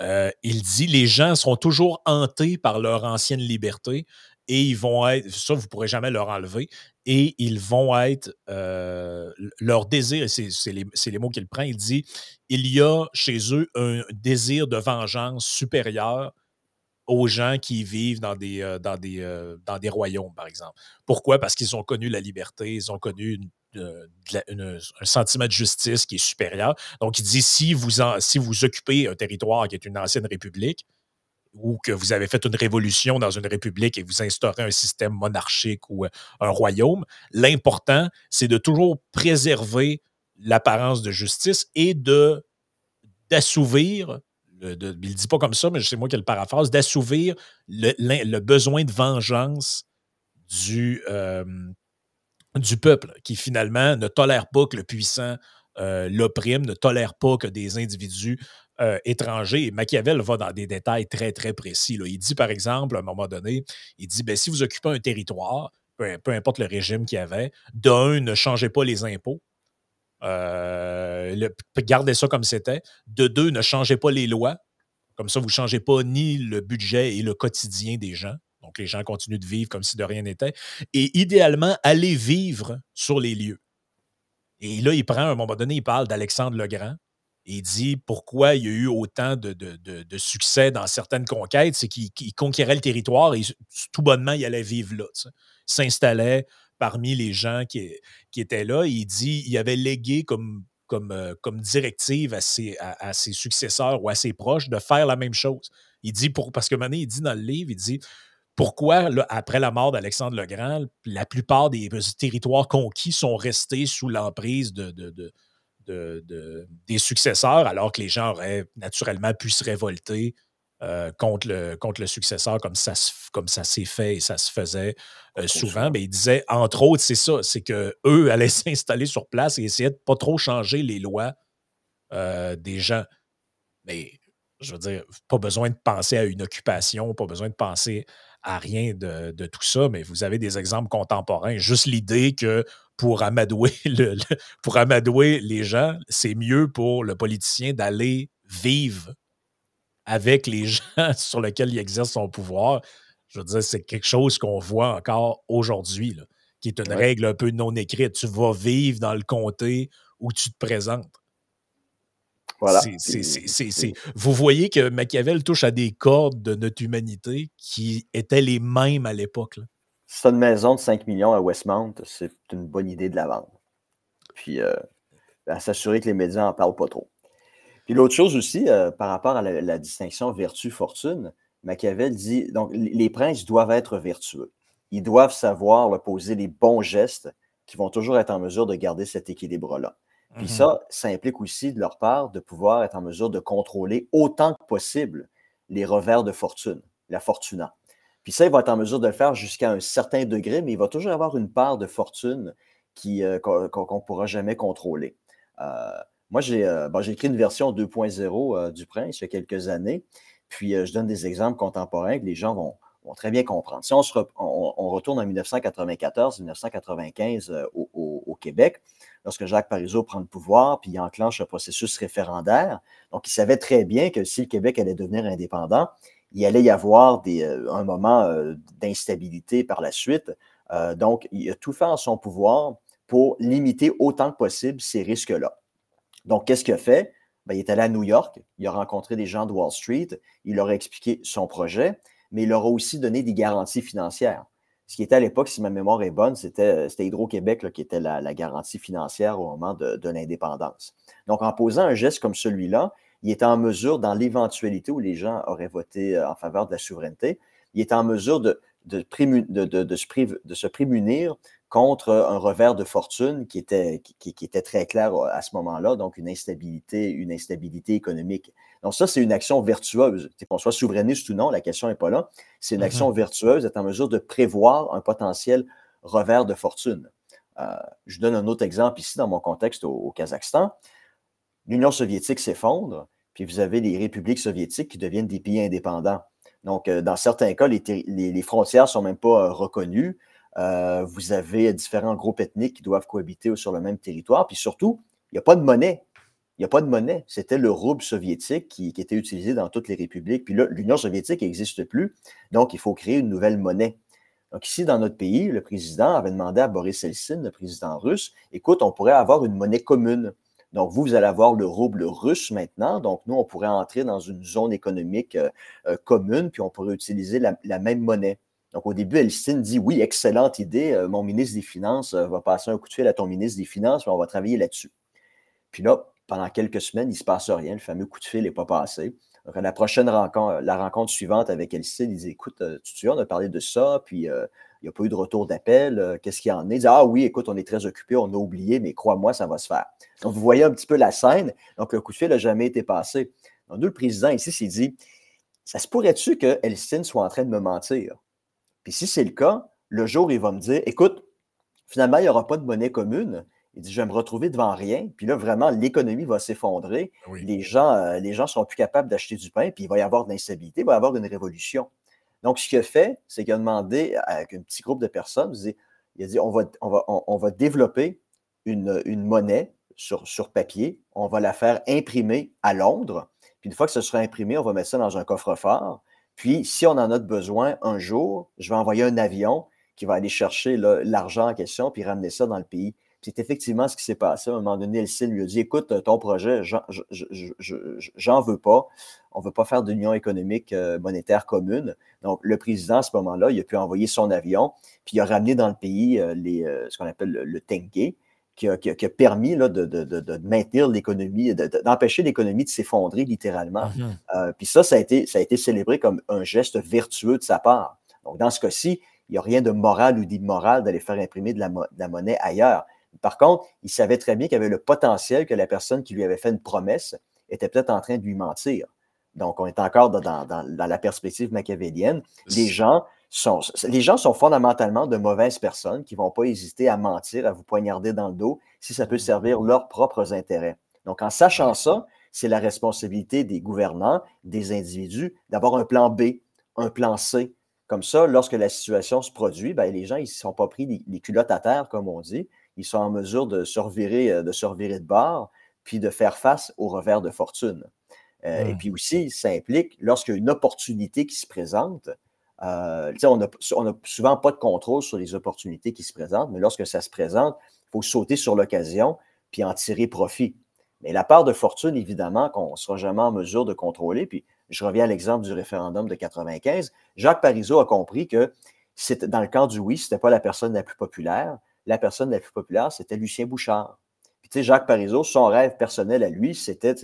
Euh, il dit les gens sont toujours hantés par leur ancienne liberté et ils vont être, ça vous ne pourrez jamais leur enlever, et ils vont être, euh, leur désir, c'est les, mots qu'il prend, il dit, il y a chez eux un désir de vengeance supérieur aux gens qui vivent dans des, euh, dans des, dans des royaumes, par exemple. Pourquoi? Parce qu'ils ont connu la liberté, ils ont connu une un sentiment de justice qui est supérieur. Donc, il dit si vous, si vous occupez un territoire qui est une ancienne république, ou que vous avez fait une révolution dans une république et vous instaurez un système monarchique ou euh, un royaume, l'important, c'est de toujours préserver l'apparence de justice et d'assouvir, il ne dit pas comme ça, mais c'est moi qui le paraphrase, d'assouvir le, besoin de vengeance du, euh, du peuple qui finalement ne tolère pas que le puissant euh, l'opprime, ne tolère pas que des individus euh, étrangers. Et Machiavel va dans des détails très, très précis. Il dit, par exemple, à un moment donné, il dit, ben, si vous occupez un territoire, peu, importe le régime qu'il y avait, d'un, ne changez pas les impôts. Euh, gardez ça comme c'était. De deux, ne changez pas les lois. Comme ça, vous ne changez pas ni le budget et le quotidien des gens. Donc, les gens continuent de vivre comme si de rien n'était. Et idéalement, aller vivre sur les lieux. Et là, il prend, à un moment donné, il parle d'Alexandre le Grand. Et il dit pourquoi il y a eu autant de, succès dans certaines conquêtes, c'est qu'il conquérait le territoire et tout bonnement, il allait vivre là. Il s'installait parmi les gens qui, étaient là. il dit il avait légué comme, euh, directive à ses, successeurs ou à ses proches de faire la même chose. Il dit, pour, parce que il dit dans le livre, il dit pourquoi, après la mort d'Alexandre le Grand, la plupart des territoires conquis sont restés sous l'emprise de, des successeurs, alors que les gens auraient naturellement pu se révolter euh, contre, le, contre le successeur, comme ça, comme ça s'est fait et ça se faisait euh, souvent. Mais il disait, entre autres, c'est ça, c'est qu'eux allaient s'installer sur place et essayer de pas trop changer les lois euh, des gens. Mais je veux dire, pas besoin de penser à une occupation, pas besoin de penser à rien de, tout ça, mais vous avez des exemples contemporains. Juste l'idée que pour amadouer, pour amadouer les gens, c'est mieux pour le politicien d'aller vivre avec les gens sur lesquels il exerce son pouvoir. Je veux dire, c'est quelque chose qu'on voit encore aujourd'hui, qui est une règle un peu non écrite. Tu vas vivre dans le comté où tu te présentes. Voilà. Vous voyez que Machiavel touche à des cordes de notre humanité qui étaient les mêmes à l'époque. C'est une maison de 5 millions à Westmount, c'est une bonne idée de la vendre. Puis, euh, à s'assurer que les médias n'en parlent pas trop. Puis l'autre chose aussi, euh, par rapport à la, distinction vertu-fortune, Machiavel dit, donc les princes doivent être vertueux. Ils doivent savoir poser les bons gestes qui vont toujours être en mesure de garder cet équilibre-là. Puis mmh ça, ça implique aussi de leur part de pouvoir être en mesure de contrôler autant que possible les revers de fortune, la fortuna. Puis ça, il va être en mesure de le faire jusqu'à un certain degré, mais il va toujours avoir une part de fortune euh, qu'on ne pourra jamais contrôler. Euh, moi, euh, j'ai écrit une version 2.0 du Prince il y a quelques années, puis je donne des exemples contemporains que les gens vont, très bien comprendre. Si on, retourne en 1914-1995 au, Québec, lorsque Jacques Parizeau prend le pouvoir, puis il enclenche un processus référendaire. Donc, il savait très bien que si le Québec allait devenir indépendant, il allait y avoir euh, un moment euh, d'instabilité par la suite. Euh, donc, il a tout fait en son pouvoir pour limiter autant que possible ces risques-là. Donc, qu'est-ce qu'il a fait? Ben, il est allé à New York, il a rencontré des gens de Wall Street, il leur a expliqué son projet, mais il leur a aussi donné des garanties financières ce qui était à l'époque, si ma mémoire est bonne, c'était Hydro-Québec qui était la, garantie financière au moment de, l'indépendance. Donc, en posant un geste comme celui-là, il était en mesure, dans l'éventualité où les gens auraient voté euh, en faveur de la souveraineté, il était en mesure de, se prémunir contre un revers de fortune qui était, qui, était très clair à ce moment-là, donc une instabilité, une instabilité économique. Donc ça, c'est une action vertueuse. Qu'on soit souverainiste ou non, la question n'est pas là. C'est une action mm-hmm. vertueuse d'être en mesure de prévoir un potentiel revers de fortune. Euh, je donne un autre exemple ici dans mon contexte au, Kazakhstan. L'Union soviétique s'effondre, puis vous avez les républiques soviétiques qui deviennent des pays indépendants. Donc, euh, dans certains cas, les, les frontières ne sont même pas euh, reconnues. Euh, vous avez différents groupes ethniques qui doivent cohabiter sur le même territoire. Puis surtout, il n'y a pas de monnaie. Il n'y a pas de monnaie. C'était le rouble soviétique qui, était utilisé dans toutes les républiques. Puis là, l'Union soviétique n'existe plus. Donc, il faut créer une nouvelle monnaie. Donc, ici, dans notre pays, le président avait demandé à Boris Eltsine, le président russe, écoute, on pourrait avoir une monnaie commune. Donc, vous, vous allez avoir le rouble russe maintenant. Donc, nous, on pourrait entrer dans une zone économique euh, euh, commune, puis on pourrait utiliser la même monnaie. Donc, au début, Elstine dit Oui, excellente idée. Euh, mon ministre des Finances euh, va passer un coup de fil à ton ministre des Finances, on va travailler là-dessus. Puis là, pendant quelques semaines, il ne se passe rien. Le fameux coup de fil n'est pas passé. Donc, à la prochaine rencontre, la rencontre suivante avec Elstine, il dit Écoute, euh, tu te on a parlé de ça, puis il n'y a pas eu de retour d'appel. Qu'est-ce qu'il y en est? Il dit Ah oui, écoute, on est très occupé, on a oublié, mais crois-moi, ça va se faire. Donc, vous voyez un petit peu la scène. Donc, le coup de fil n'a jamais été passé. Donc, nous, le président ici s'est dit Ça se pourrait-tu que Elstine soit en train de me mentir? Puis si c'est le cas, le jour, il va me dire écoute, finalement, il n'y aura pas de monnaie commune. Il dit je vais me retrouver devant rien. Puis là, vraiment, l'économie va s'effondrer. Les gens ne euh, les gens seront plus capables d'acheter du pain, puis il va y avoir de l'instabilité, il va y avoir une révolution. Donc, ce qu'il a fait, c'est qu'il a demandé avec un petit groupe de personnes, il a dit on va, on va, on, va développer une, une monnaie sur, sur, papier, on va la faire imprimer à Londres. Puis une fois que ce sera imprimé, on va mettre ça dans un coffre-fort. Puis, si on en a besoin un jour, je vais envoyer un avion qui va aller chercher l'argent en question puis ramener ça dans le pays. C'est effectivement ce qui s'est passé. À un moment donné, Elcine lui a dit Écoute, ton projet, j'en veux pas. On ne veut pas faire d'union économique euh, monétaire commune. Donc, le président, à ce moment-là, il a pu envoyer son avion, puis il a ramené dans le pays euh, euh, ce qu'on appelle le, le qui a, permis de, maintenir l'économie, d'empêcher l'économie de s'effondrer littéralement. Mhm. Euh, puis ça, ça a, été, ça a été célébré comme un geste vertueux de sa part. Donc, dans ce cas-ci, il n'y a rien de moral ou d'immoral d'aller faire imprimer de la, monnaie ailleurs. Par contre, il savait très bien qu'il y avait le potentiel que la personne qui lui avait fait une promesse était peut-être en train de lui mentir. Donc, on est encore dans, dans la perspective machiavélienne. Les gens les gens sont fondamentalement de mauvaises personnes qui ne vont pas hésiter à mentir, à vous poignarder dans le dos si ça peut servir leurs propres intérêts. Donc, en sachant ça, c'est la responsabilité des gouvernants, des individus, d'avoir un plan B, un plan C. Comme ça, lorsque la situation se produit, ben, les gens, ils ne sont pas pris les, culottes à terre, comme on dit. Ils sont en mesure de se revirer, euh, de, de bord, puis de faire face au revers de fortune. Euh, et mmh. puis aussi, ça implique, lorsqu'il y a une opportunité qui se présente, euh, on n'a souvent pas de contrôle sur les opportunités qui se présentent, mais lorsque ça se présente, il faut sauter sur l'occasion puis en tirer profit. Mais la part de fortune, évidemment, qu'on ne sera jamais en mesure de contrôler. Puis je reviens à l'exemple du référendum de 95. Jacques Parizeau a compris que dans le cas du oui, ce n'était pas la personne la plus populaire. La personne la plus populaire, c'était Lucien Bouchard. Sais, Jacques Parizeau, son rêve personnel à lui, c'était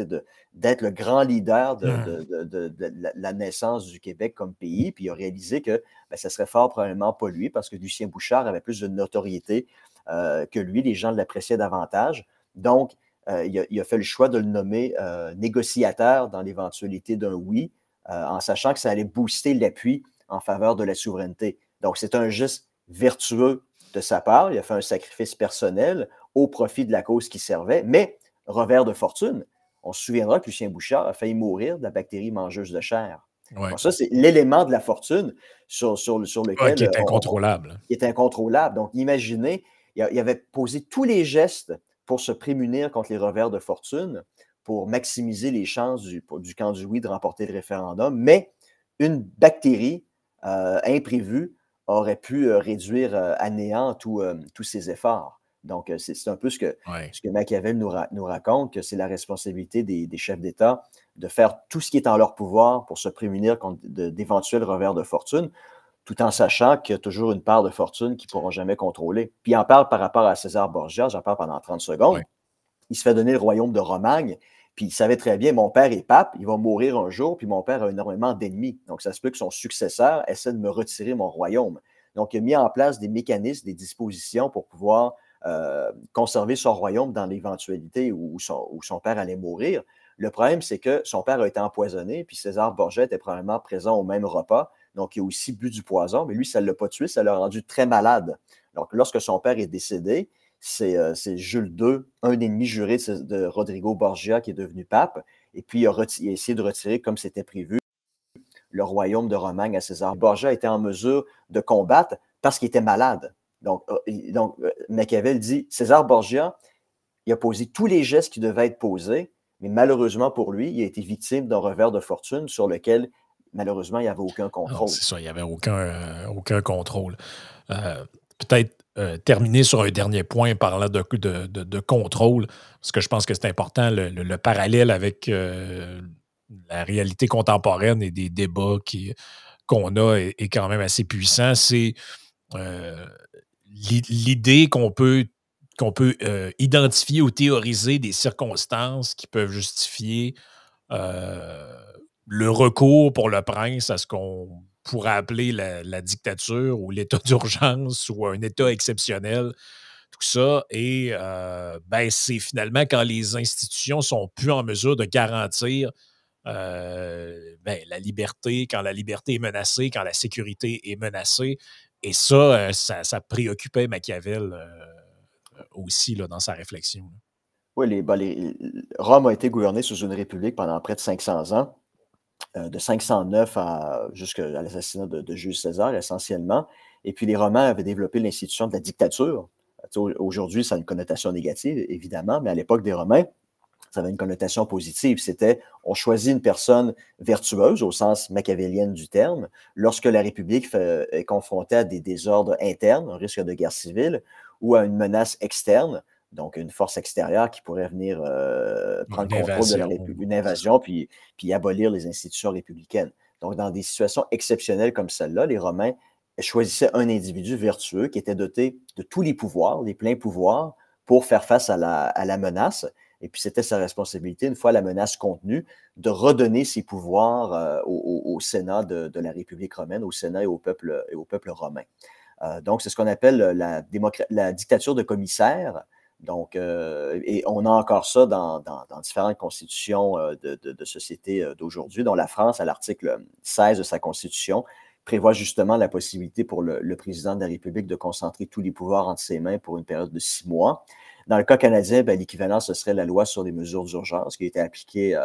d'être le grand leader de, mmh. la naissance du Québec comme pays. Puis, il a réalisé que ben, ça serait fort probablement pas lui, parce que Lucien Bouchard avait plus de notoriété euh, que lui. Les gens l'appréciaient davantage. Donc, euh, il, a, fait le choix de le nommer euh, négociateur dans l'éventualité d'un oui, en sachant que ça allait booster l'appui en faveur de la souveraineté. Donc, c'est un geste vertueux de sa part. Il a fait un sacrifice personnel au profit de la cause qui servait, mais revers de fortune. On se souviendra que Lucien Bouchard a failli mourir de la bactérie mangeuse de chair. ça, c'est l'élément de la fortune sur, sur, sur lequel. qui est incontrôlable. qui est incontrôlable. Donc, imaginez, il, avait posé tous les gestes pour se prémunir contre les revers de fortune, pour maximiser les chances du, du camp du oui de remporter le référendum, mais une bactérie euh, imprévue aurait pu euh, réduire euh, à néant tous ses efforts. Donc, c'est un peu ce que, ce que Machiavel nous, nous raconte, que c'est la responsabilité des, chefs d'État de faire tout ce qui est en leur pouvoir pour se prémunir contre d'éventuels revers de fortune, tout en sachant qu'il y a toujours une part de fortune qu'ils ne pourront jamais contrôler. Puis il en parle par rapport à César Borgia, j'en parle pendant 30 secondes. Il se fait donner le royaume de Romagne, puis il savait très bien, mon père est pape, il va mourir un jour, puis mon père a énormément d'ennemis. Donc, ça se peut que son successeur essaie de me retirer mon royaume. Donc, il a mis en place des mécanismes, des dispositions pour pouvoir euh, conserver son royaume dans l'éventualité où, son, père allait mourir. Le problème, c'est que son père a été empoisonné, puis César Borgia était probablement présent au même repas. Donc, il a aussi bu du poison, mais lui, ça ne l'a pas tué, ça l'a rendu très malade. Donc, lorsque son père est décédé, euh, c'est Jules II, un ennemi juré de Rodrigo Borgia, qui est devenu pape. Et puis, il a, essayé de retirer, comme c'était prévu, le royaume de Romagne à César. Borgia était en mesure de combattre parce qu'il était malade. Donc, euh, donc, euh, Machiavel dit César Borgia, il a posé tous les gestes qui devaient être posés, mais malheureusement pour lui, il a été victime d'un revers de fortune sur lequel, malheureusement, il n'y avait aucun contrôle. C'est ça, il n'y avait aucun, aucun contrôle. Peut-être euh, terminer sur un dernier point parlant de, de, contrôle, parce que je pense que c'est important, le, parallèle avec euh, la réalité contemporaine et des débats qu'on a est, quand même assez puissant. C'est euh, l'idée qu'on peut, qu'on peut identifier ou théoriser des circonstances qui peuvent justifier le recours pour le prince à ce qu'on pourrait appeler la, dictature ou l'état d'urgence ou un état exceptionnel, tout ça. Et euh, ben, c'est finalement quand les institutions sont plus en mesure de garantir euh, ben, la liberté, quand la liberté est menacée, quand la sécurité est menacée. Et ça, euh, ça, préoccupait Machiavel aussi là, dans sa réflexion. Oui, ben, Rome a été gouvernée sous une république pendant près de 500 ans. Euh, de 509 jusqu'à l'assassinat de, Jules César, essentiellement. Et puis les Romains avaient développé l'institution de la dictature. Aujourd'hui, ça a une connotation négative, évidemment, mais à l'époque des Romains, ça avait une connotation positive. C'était on choisit une personne vertueuse au sens machiavélien du terme lorsque la République est confrontée à des désordres internes, un risque de guerre civile, ou à une menace externe, donc une force extérieure qui pourrait venir euh, prendre le contrôle de la République, une invasion, puis, puis abolir les institutions républicaines. Donc, dans des situations exceptionnelles comme celle-là, les Romains choisissaient un individu vertueux qui était doté de tous les pouvoirs, les pleins pouvoirs, pour faire face à la, menace. Et puis, c'était sa responsabilité, une fois la menace contenue, de redonner ses pouvoirs euh, au, Sénat de, la République romaine, au Sénat et au peuple, et au peuple romain. Euh, donc, c'est ce qu'on appelle la, dictature de commissaire. Donc, euh, et on a encore ça dans, différentes constitutions euh, de, sociétés d'aujourd'hui, dont la France, à l'article 16 de sa constitution, prévoit justement la possibilité pour le, président de la République de concentrer tous les pouvoirs entre ses mains pour une période de six mois. Dans le cas canadien, ben, l'équivalent, ce serait la loi sur les mesures d'urgence qui a été appliquée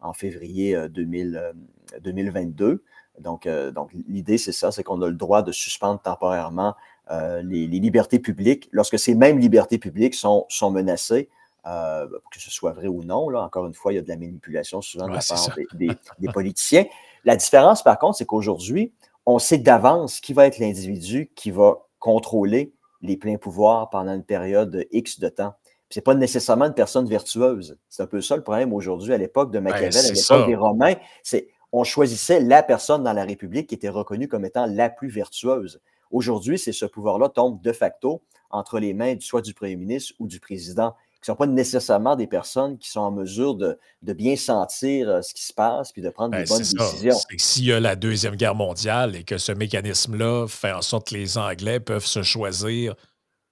en février 2022. Donc, donc l'idée, c'est ça, c'est qu'on a le droit de suspendre temporairement euh, les, libertés publiques, lorsque ces mêmes libertés publiques sont, sont menacées, que ce soit vrai ou non. Là. Encore une fois, il y a de la manipulation souvent de la part des, politiciens. La différence, par contre, c'est qu'aujourd'hui, on sait d'avance qui va être l'individu qui va contrôler les pleins pouvoirs pendant une période X de temps. Ce n'est pas nécessairement une personne vertueuse. C'est un peu ça le problème aujourd'hui. À l'époque de ben, Machiavel, à l'époque des Romains, c'est on choisissait la personne dans la République qui était reconnue comme étant la plus vertueuse. Aujourd'hui, c'est ce pouvoir-là tombe de facto entre les mains soit du premier ministre ou du président, qui ne sont pas nécessairement des personnes qui sont en mesure de, bien sentir euh, ce qui se passe puis de prendre des ben, bonnes décisions. S'il y a la Deuxième Guerre mondiale et que ce mécanisme-là fait en sorte que les Anglais peuvent se choisir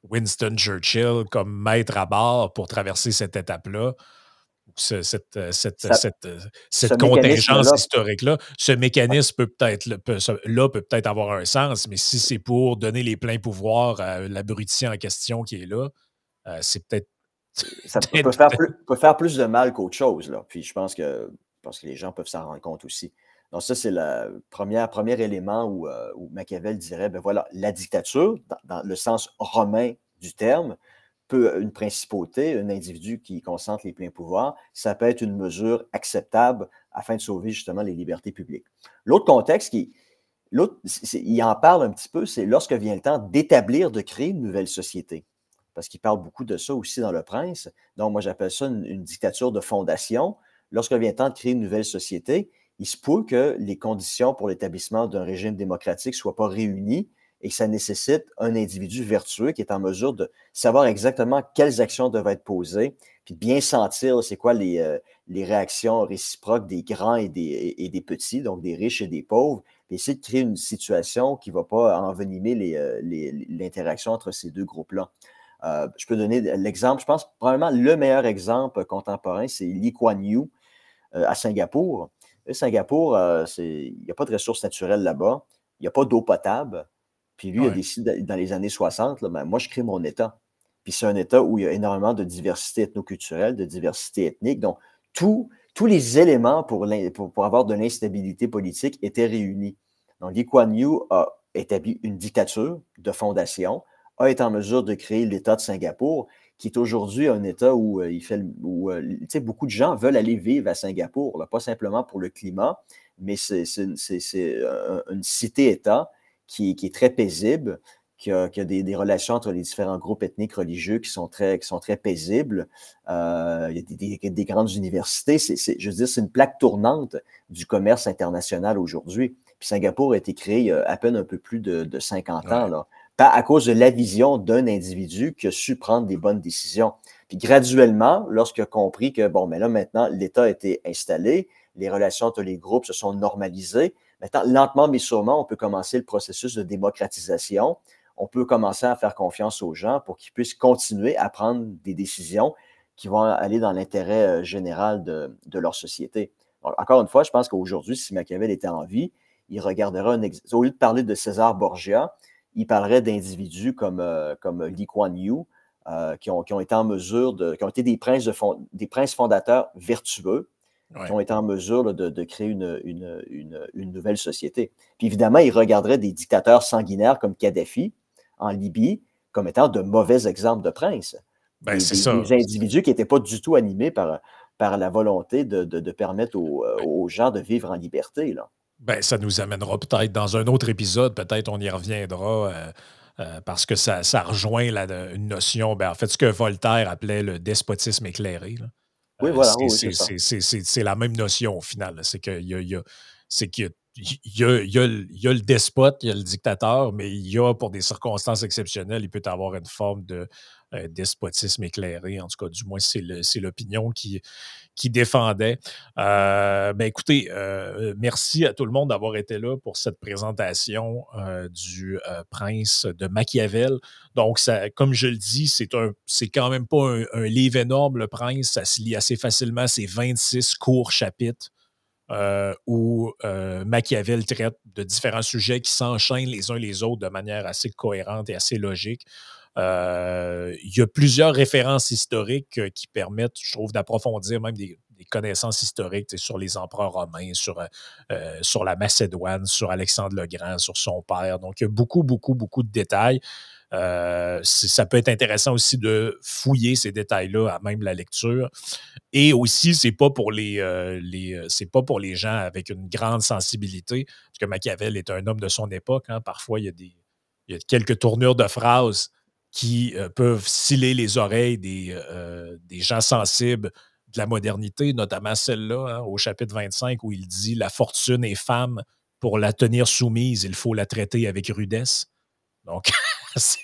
Winston Churchill comme maître à bord pour traverser cette étape-là, cette, euh, cette, euh, cette, contingence historique-là, ce mécanisme peut peut-être là peut peut-être avoir un sens, mais si c'est pour donner les pleins pouvoirs à l'abruti en question qui est là, euh, c'est peut-être. Ça peut, faire plus, peut, faire plus, de mal qu'autre chose. Là. Puis je pense que, parce que les gens peuvent s'en rendre compte aussi. Donc, ça, c'est le premier, élément où, où, Machiavel dirait ben voilà, la dictature, dans le sens romain du terme, peut, une principauté, un individu qui concentre les pleins pouvoirs, ça peut être une mesure acceptable afin de sauver justement les libertés publiques. L'autre contexte qui, l'autre, il en parle un petit peu, c'est lorsque vient le temps d'établir, de créer une nouvelle société. Parce qu'il parle beaucoup de ça aussi dans Le Prince. Donc, moi, j'appelle ça une, dictature de fondation. Lorsque vient le temps de créer une nouvelle société, il se peut que les conditions pour l'établissement d'un régime démocratique ne soient pas réunies et que ça nécessite un individu vertueux qui est en mesure de savoir exactement quelles actions doivent être posées, puis de bien sentir c'est quoi les, euh, les, réactions réciproques des grands et des, et des, petits, donc des riches et des pauvres, puis essayer de créer une situation qui ne va pas envenimer euh, l'interaction entre ces deux groupes-là. Euh, je peux donner l'exemple, je pense probablement le meilleur exemple contemporain, c'est Lee Kuan Yew à Singapour. Singapour, il n'y a pas de ressources naturelles là-bas, il n'y a pas d'eau potable, puis lui, il a décidé dans les années 60, là, ben, moi, je crée mon État. Puis c'est un État où il y a énormément de diversité ethnoculturelle, de diversité ethnique. Donc, tous les éléments pour, pour, avoir de l'instabilité politique étaient réunis. Donc, Lee Kuan Yew a établi une dictature de fondation, a été en mesure de créer l'État de Singapour, qui est aujourd'hui un État où, euh, il fait, où euh, beaucoup de gens veulent aller vivre à Singapour, pas simplement pour le climat, mais c'est une cité-État qui, est très paisible, qui a, des, relations entre les différents groupes ethniques religieux qui sont très, qui sont très paisibles. Euh, il y a des, grandes universités. je veux dire, c'est une plaque tournante du commerce international aujourd'hui. Puis Singapour a été créé il y a à peine un peu plus de, 50 ans, là, pas à cause de la vision d'un individu qui a su prendre des bonnes décisions. Puis graduellement, lorsqu'il a compris que, bon, mais là, maintenant, l'État a été installé, les relations entre les groupes se sont normalisées, Maintenant, lentement mais sûrement, on peut commencer le processus de démocratisation. On peut commencer à faire confiance aux gens pour qu'ils puissent continuer à prendre des décisions qui vont aller dans l'intérêt euh, général de, leur société. encore une fois, je pense qu'aujourd'hui, si Machiavel était en vie, il regarderait un Au lieu de parler de César Borgia, il parlerait d'individus comme, euh, comme Lee Kuan Yew, euh, qui, ont, été en mesure de. qui ont été des princes, de des princes fondateurs vertueux, qui ont été en mesure de, créer une, une, nouvelle société. Puis évidemment, ils regarderaient des dictateurs sanguinaires comme Kadhafi en Libye comme étant de mauvais exemples de princes. Ben, des, ça. des, individus qui n'étaient pas du tout animés par, par la volonté de, permettre euh, aux, gens de vivre en liberté. Là. Ben, ça nous amènera peut-être dans un autre épisode, peut-être on y reviendra. Euh, euh, parce que ça, ça rejoint la, une notion, ben, en fait, ce que Voltaire appelait le despotisme éclairé. Oui, voilà. c'est la même notion au final. C'est qu'il y a, y a, y, a, y, a, le despote, il y a le dictateur, mais il y a, pour des circonstances exceptionnelles, il peut avoir une forme de euh, despotisme éclairé. En tout cas, du moins, c'est l'opinion qui, qui défendait. Euh, ben écoutez, euh, merci à tout le monde d'avoir été là pour cette présentation euh, du prince de Machiavel. Donc, ça, comme je le dis, c'est un, c'est quand même pas un, livre énorme, le prince. Ça se lit assez facilement. C'est 26 courts chapitres. où Machiavel traite de différents sujets qui s'enchaînent les uns les autres de manière assez cohérente et assez logique. Euh, il y a plusieurs références historiques euh, qui permettent, je trouve, d'approfondir même des, connaissances historiques sur les empereurs romains, sur, euh, sur la Macédoine, sur Alexandre le Grand, sur son père. Donc, il y a beaucoup, beaucoup, beaucoup de détails. Ça peut être intéressant aussi de fouiller ces détails-là à même la lecture. Et aussi, c'est pas pour les, les c'est pas pour les gens avec une grande sensibilité, parce que Machiavel est un homme de son époque. Hein. Parfois, il y, a des, il y a quelques tournures de phrases qui peuvent sciller les oreilles des, des gens sensibles de la modernité, notamment celle-là, hein, au chapitre 25, où il dit La fortune est femme, pour la tenir soumise, il faut la traiter avec rudesse. Donc, si,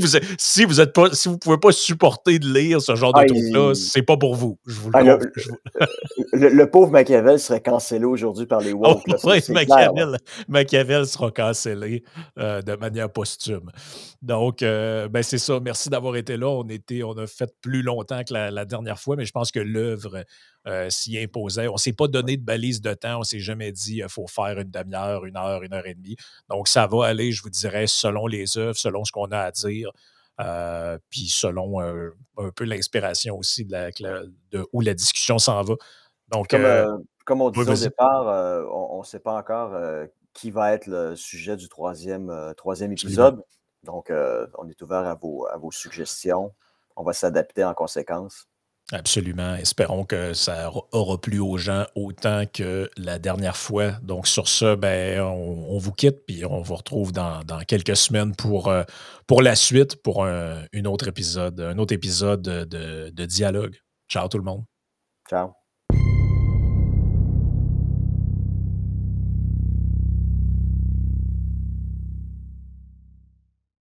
vous si vous êtes pas, si vous pouvez pas supporter de lire ce genre de truc-là, c'est pas pour vous. Ah, le, pauvre Machiavel serait cancellé aujourd'hui par les woke. oui, Machiavel, Machiavel, sera cancellé euh, de manière posthume. Donc, euh, ben c'est ça. Merci d'avoir été là. On, était, on a fait plus longtemps que la, dernière fois, mais je pense que l'œuvre euh, s'y imposait. On ne s'est pas donné de balise de temps. On ne s'est jamais dit qu'il faut faire une demi-heure, une heure, une heure et demie. Donc, ça va aller, je vous dirais, selon les œuvres, selon ce qu'on a à dire. Euh, puis selon un peu l'inspiration aussi de, où la discussion s'en va. Donc, comme, on disait au départ, on ne sait pas encore qui va être le sujet du troisième, troisième épisode. Donc, euh, on est ouvert à vos, à vos suggestions. On va s'adapter en conséquence. Absolument. Espérons que ça aura plu aux gens autant que la dernière fois. Donc, sur ce, ben, on, vous quitte, puis on vous retrouve dans, quelques semaines pour, euh, pour la suite, pour un, autre épisode, un autre épisode de, de dialogue. Ciao tout le monde. Ciao.